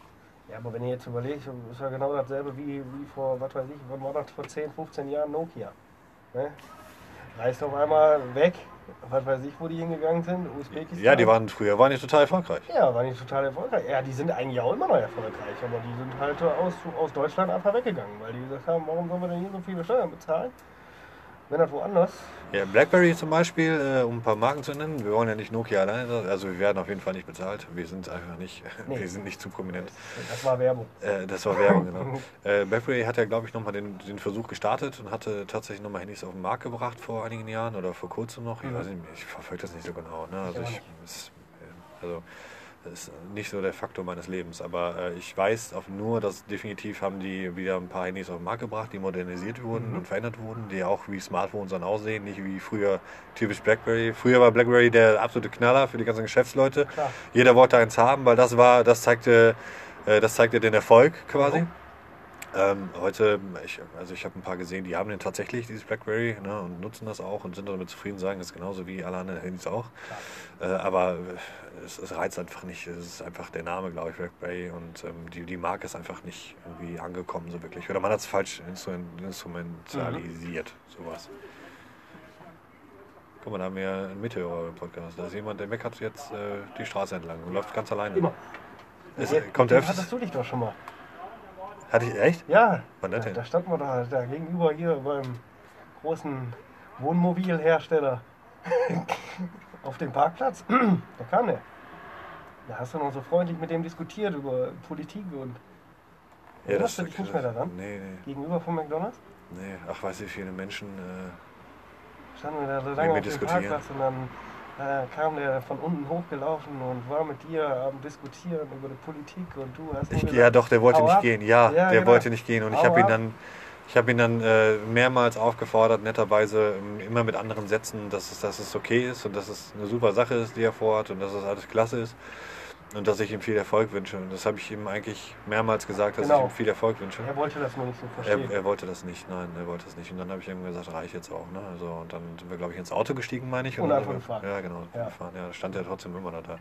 Ja, aber wenn ihr jetzt überlegt, ist ja genau dasselbe wie, wie vor, was weiß ich, war das, vor 10, 15 Jahren Nokia. Ne? Reißt auf einmal weg, was weiß ich, wo die hingegangen sind, Usbekistan. Ja, die waren früher waren die total erfolgreich. Ja, waren die total erfolgreich. Ja, die sind eigentlich auch immer noch erfolgreich, aber die sind halt aus, aus Deutschland einfach weggegangen, weil die gesagt haben, warum sollen wir denn hier so viele Steuern bezahlen? Wenn das woanders. Ja, BlackBerry zum Beispiel, äh, um ein paar Marken zu nennen. Wir wollen ja nicht Nokia alleine, also wir werden auf jeden Fall nicht bezahlt. Wir sind einfach nicht, [laughs] Nee. wir sind nicht zu prominent. Das war Werbung. Äh, das war Werbung, genau. [laughs] Äh, BlackBerry hat ja, glaube ich, nochmal den, den Versuch gestartet und hatte tatsächlich nochmal Handys auf den Markt gebracht vor einigen Jahren oder vor kurzem noch. Ich Mhm. weiß nicht, ich verfolge das nicht so genau. Ne? Also, Ich es, äh, also ist nicht so der Faktor meines Lebens, aber äh, ich weiß auf nur, dass definitiv haben die wieder ein paar Handys auf den Markt gebracht, die modernisiert wurden Mhm. und verändert wurden, die auch wie Smartphones dann aussehen, nicht wie früher typisch BlackBerry. Früher war BlackBerry der absolute Knaller für die ganzen Geschäftsleute. Klar. Jeder wollte eins haben, weil das war, das zeigte, äh, das zeigte den Erfolg quasi. Mhm. Ähm, heute, ich, also ich habe ein paar gesehen, die haben den tatsächlich, dieses BlackBerry, ne, und nutzen das auch und sind damit zufrieden, sagen das ist genauso wie alle anderen Handys auch. Äh, aber äh, es, es reizt einfach nicht. Es ist einfach der Name, glaube ich, BlackBerry und ähm, die, die Marke ist einfach nicht irgendwie angekommen so wirklich. Oder man hat es falsch instrument, instrumentalisiert, sowas. Guck mal, da haben wir einen Mithörer im Podcast. Da ist jemand, der meckert jetzt äh, die Straße entlang und läuft ganz alleine. Immer. Ist, Mit kommt öfters. Hattest du dich doch schon mal. Hatte ich echt? Ja, Wann da, das denn? da standen wir da, da gegenüber hier beim großen Wohnmobilhersteller [laughs] auf dem Parkplatz. da kam der. Da hast du noch so freundlich mit dem diskutiert über Politik und Erinnerst du dich nicht mehr daran? Nee, nee, gegenüber von McDonalds. nee. Ach, weiß ich, wie viele Menschen. Äh, Standen wir da lange auf dem. Parkplatz und dann äh, kam der von unten hochgelaufen und war mit dir am Diskutieren über die Politik und du hast Ich, gesagt, ja, doch, der wollte nicht ab. gehen. Ja, Ja, der genau. wollte nicht gehen. Und ich Hau habe ihn dann, ich habe ihn dann äh, mehrmals aufgefordert, netterweise ähm, immer mit anderen Sätzen, dass es, dass es okay ist und dass es eine super Sache ist, die er vorhat und dass es alles klasse ist und dass ich ihm viel Erfolg wünsche. Und das habe ich ihm eigentlich mehrmals gesagt, dass Genau. ich ihm viel Erfolg wünsche. er wollte das nur nicht so Er, verstehen. er wollte das nicht, nein, er wollte das nicht. Und dann habe ich ihm gesagt, reicht jetzt auch. Ne? Also, und dann sind wir, glaube ich, ins Auto gestiegen, meine ich. Und dann einfach gefahren. Ja, genau, Ja. gefahren. Ja, da stand er trotzdem immer noch da.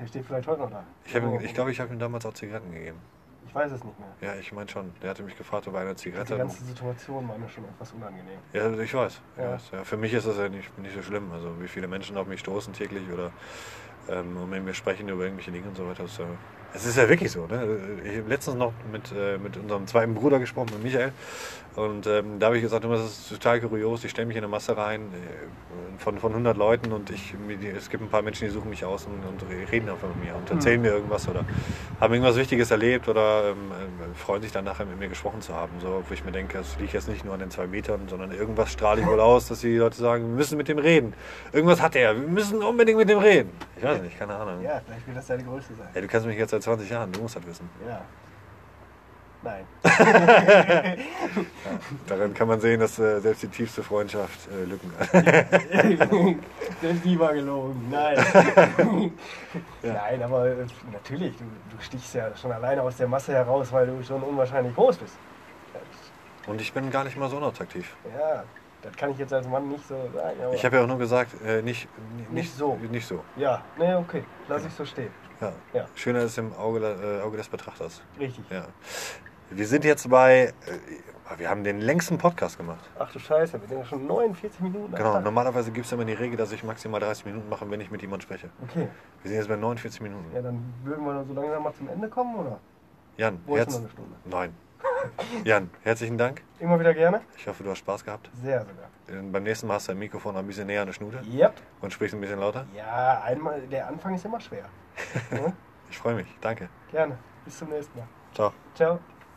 der steht vielleicht heute noch da. Ich, ihm- ich glaube, ich habe ihm damals auch Zigaretten gegeben. ich weiß es nicht mehr. Ja, ich meine schon. Der hatte mich gefragt, ob er eine Die Zigarette... ganze Situation war mir schon etwas unangenehm. Ja, ich weiß. Ja. Ja, für mich ist das ja nicht, nicht so schlimm. Also wie viele Menschen auf mich stoßen täglich oder und mit mir sprechen über irgendwelche Dinge und so weiter. Äh, es ist ja wirklich so. Ne? Ich habe letztens noch mit, äh, mit unserem zweiten Bruder gesprochen, mit Michael. Und ähm, da habe ich gesagt, das ist total kurios. Ich stelle mich in eine Masse rein äh, von, von 100 Leuten und ich, es gibt ein paar Menschen, die suchen mich aus und, und reden einfach mit mir und erzählen mir irgendwas oder haben irgendwas Wichtiges erlebt oder ähm, äh, freuen sich dann nachher mit mir gesprochen zu haben. So, wo ich mir denke, es liegt jetzt nicht nur an den zwei Metern, sondern irgendwas strahle ich wohl aus, dass die Leute sagen, wir müssen mit dem reden. Irgendwas hat er, wir müssen unbedingt mit dem reden. Ich weiß nicht, keine Ahnung. Ja, vielleicht wird das deine Größe sein. Hey, du kennst mich jetzt seit 20 Jahren, du musst das wissen. Ja. Nein. [laughs] Daran kann man sehen, dass äh, selbst die tiefste Freundschaft äh, Lücken hat. das die war gelogen. Nein. [laughs] Nein, aber äh, natürlich, du, du stichst ja schon alleine aus der Masse heraus, weil du schon unwahrscheinlich groß bist. Und ich bin gar nicht mal so unattraktiv. Ja, Das kann ich jetzt als Mann nicht so sagen. Ich habe ja auch nur gesagt, äh, nicht, nicht, Nicht so. Nicht so. ja, nee, okay. Lass ich so stehen. Ja. Ja. Schöner ist im Auge, äh, Auge des Betrachters. Richtig. Ja. Wir sind jetzt bei, äh, wir haben den längsten Podcast gemacht. Ach du Scheiße, wir sind ja schon 49 Minuten. Genau, Tag. normalerweise gibt es immer die Regel, dass ich maximal 30 Minuten mache, wenn ich mit jemandem spreche. Okay. Wir sind jetzt bei 49 Minuten. Ja, dann würden wir so langsam mal zum Ende kommen, oder? Jan, herz noch eine Stunde? Nein. [laughs] Jan, herzlichen Dank. Immer wieder gerne? Ich hoffe, du hast Spaß gehabt. Sehr sogar. Beim nächsten Mal hast du dein Mikrofon ein bisschen näher an der Schnute Yep. und sprichst ein bisschen lauter. Ja, einmal, der Anfang ist immer schwer. [laughs] Ich freue mich. Danke. gerne. Bis zum nächsten Mal. Ciao. Ciao.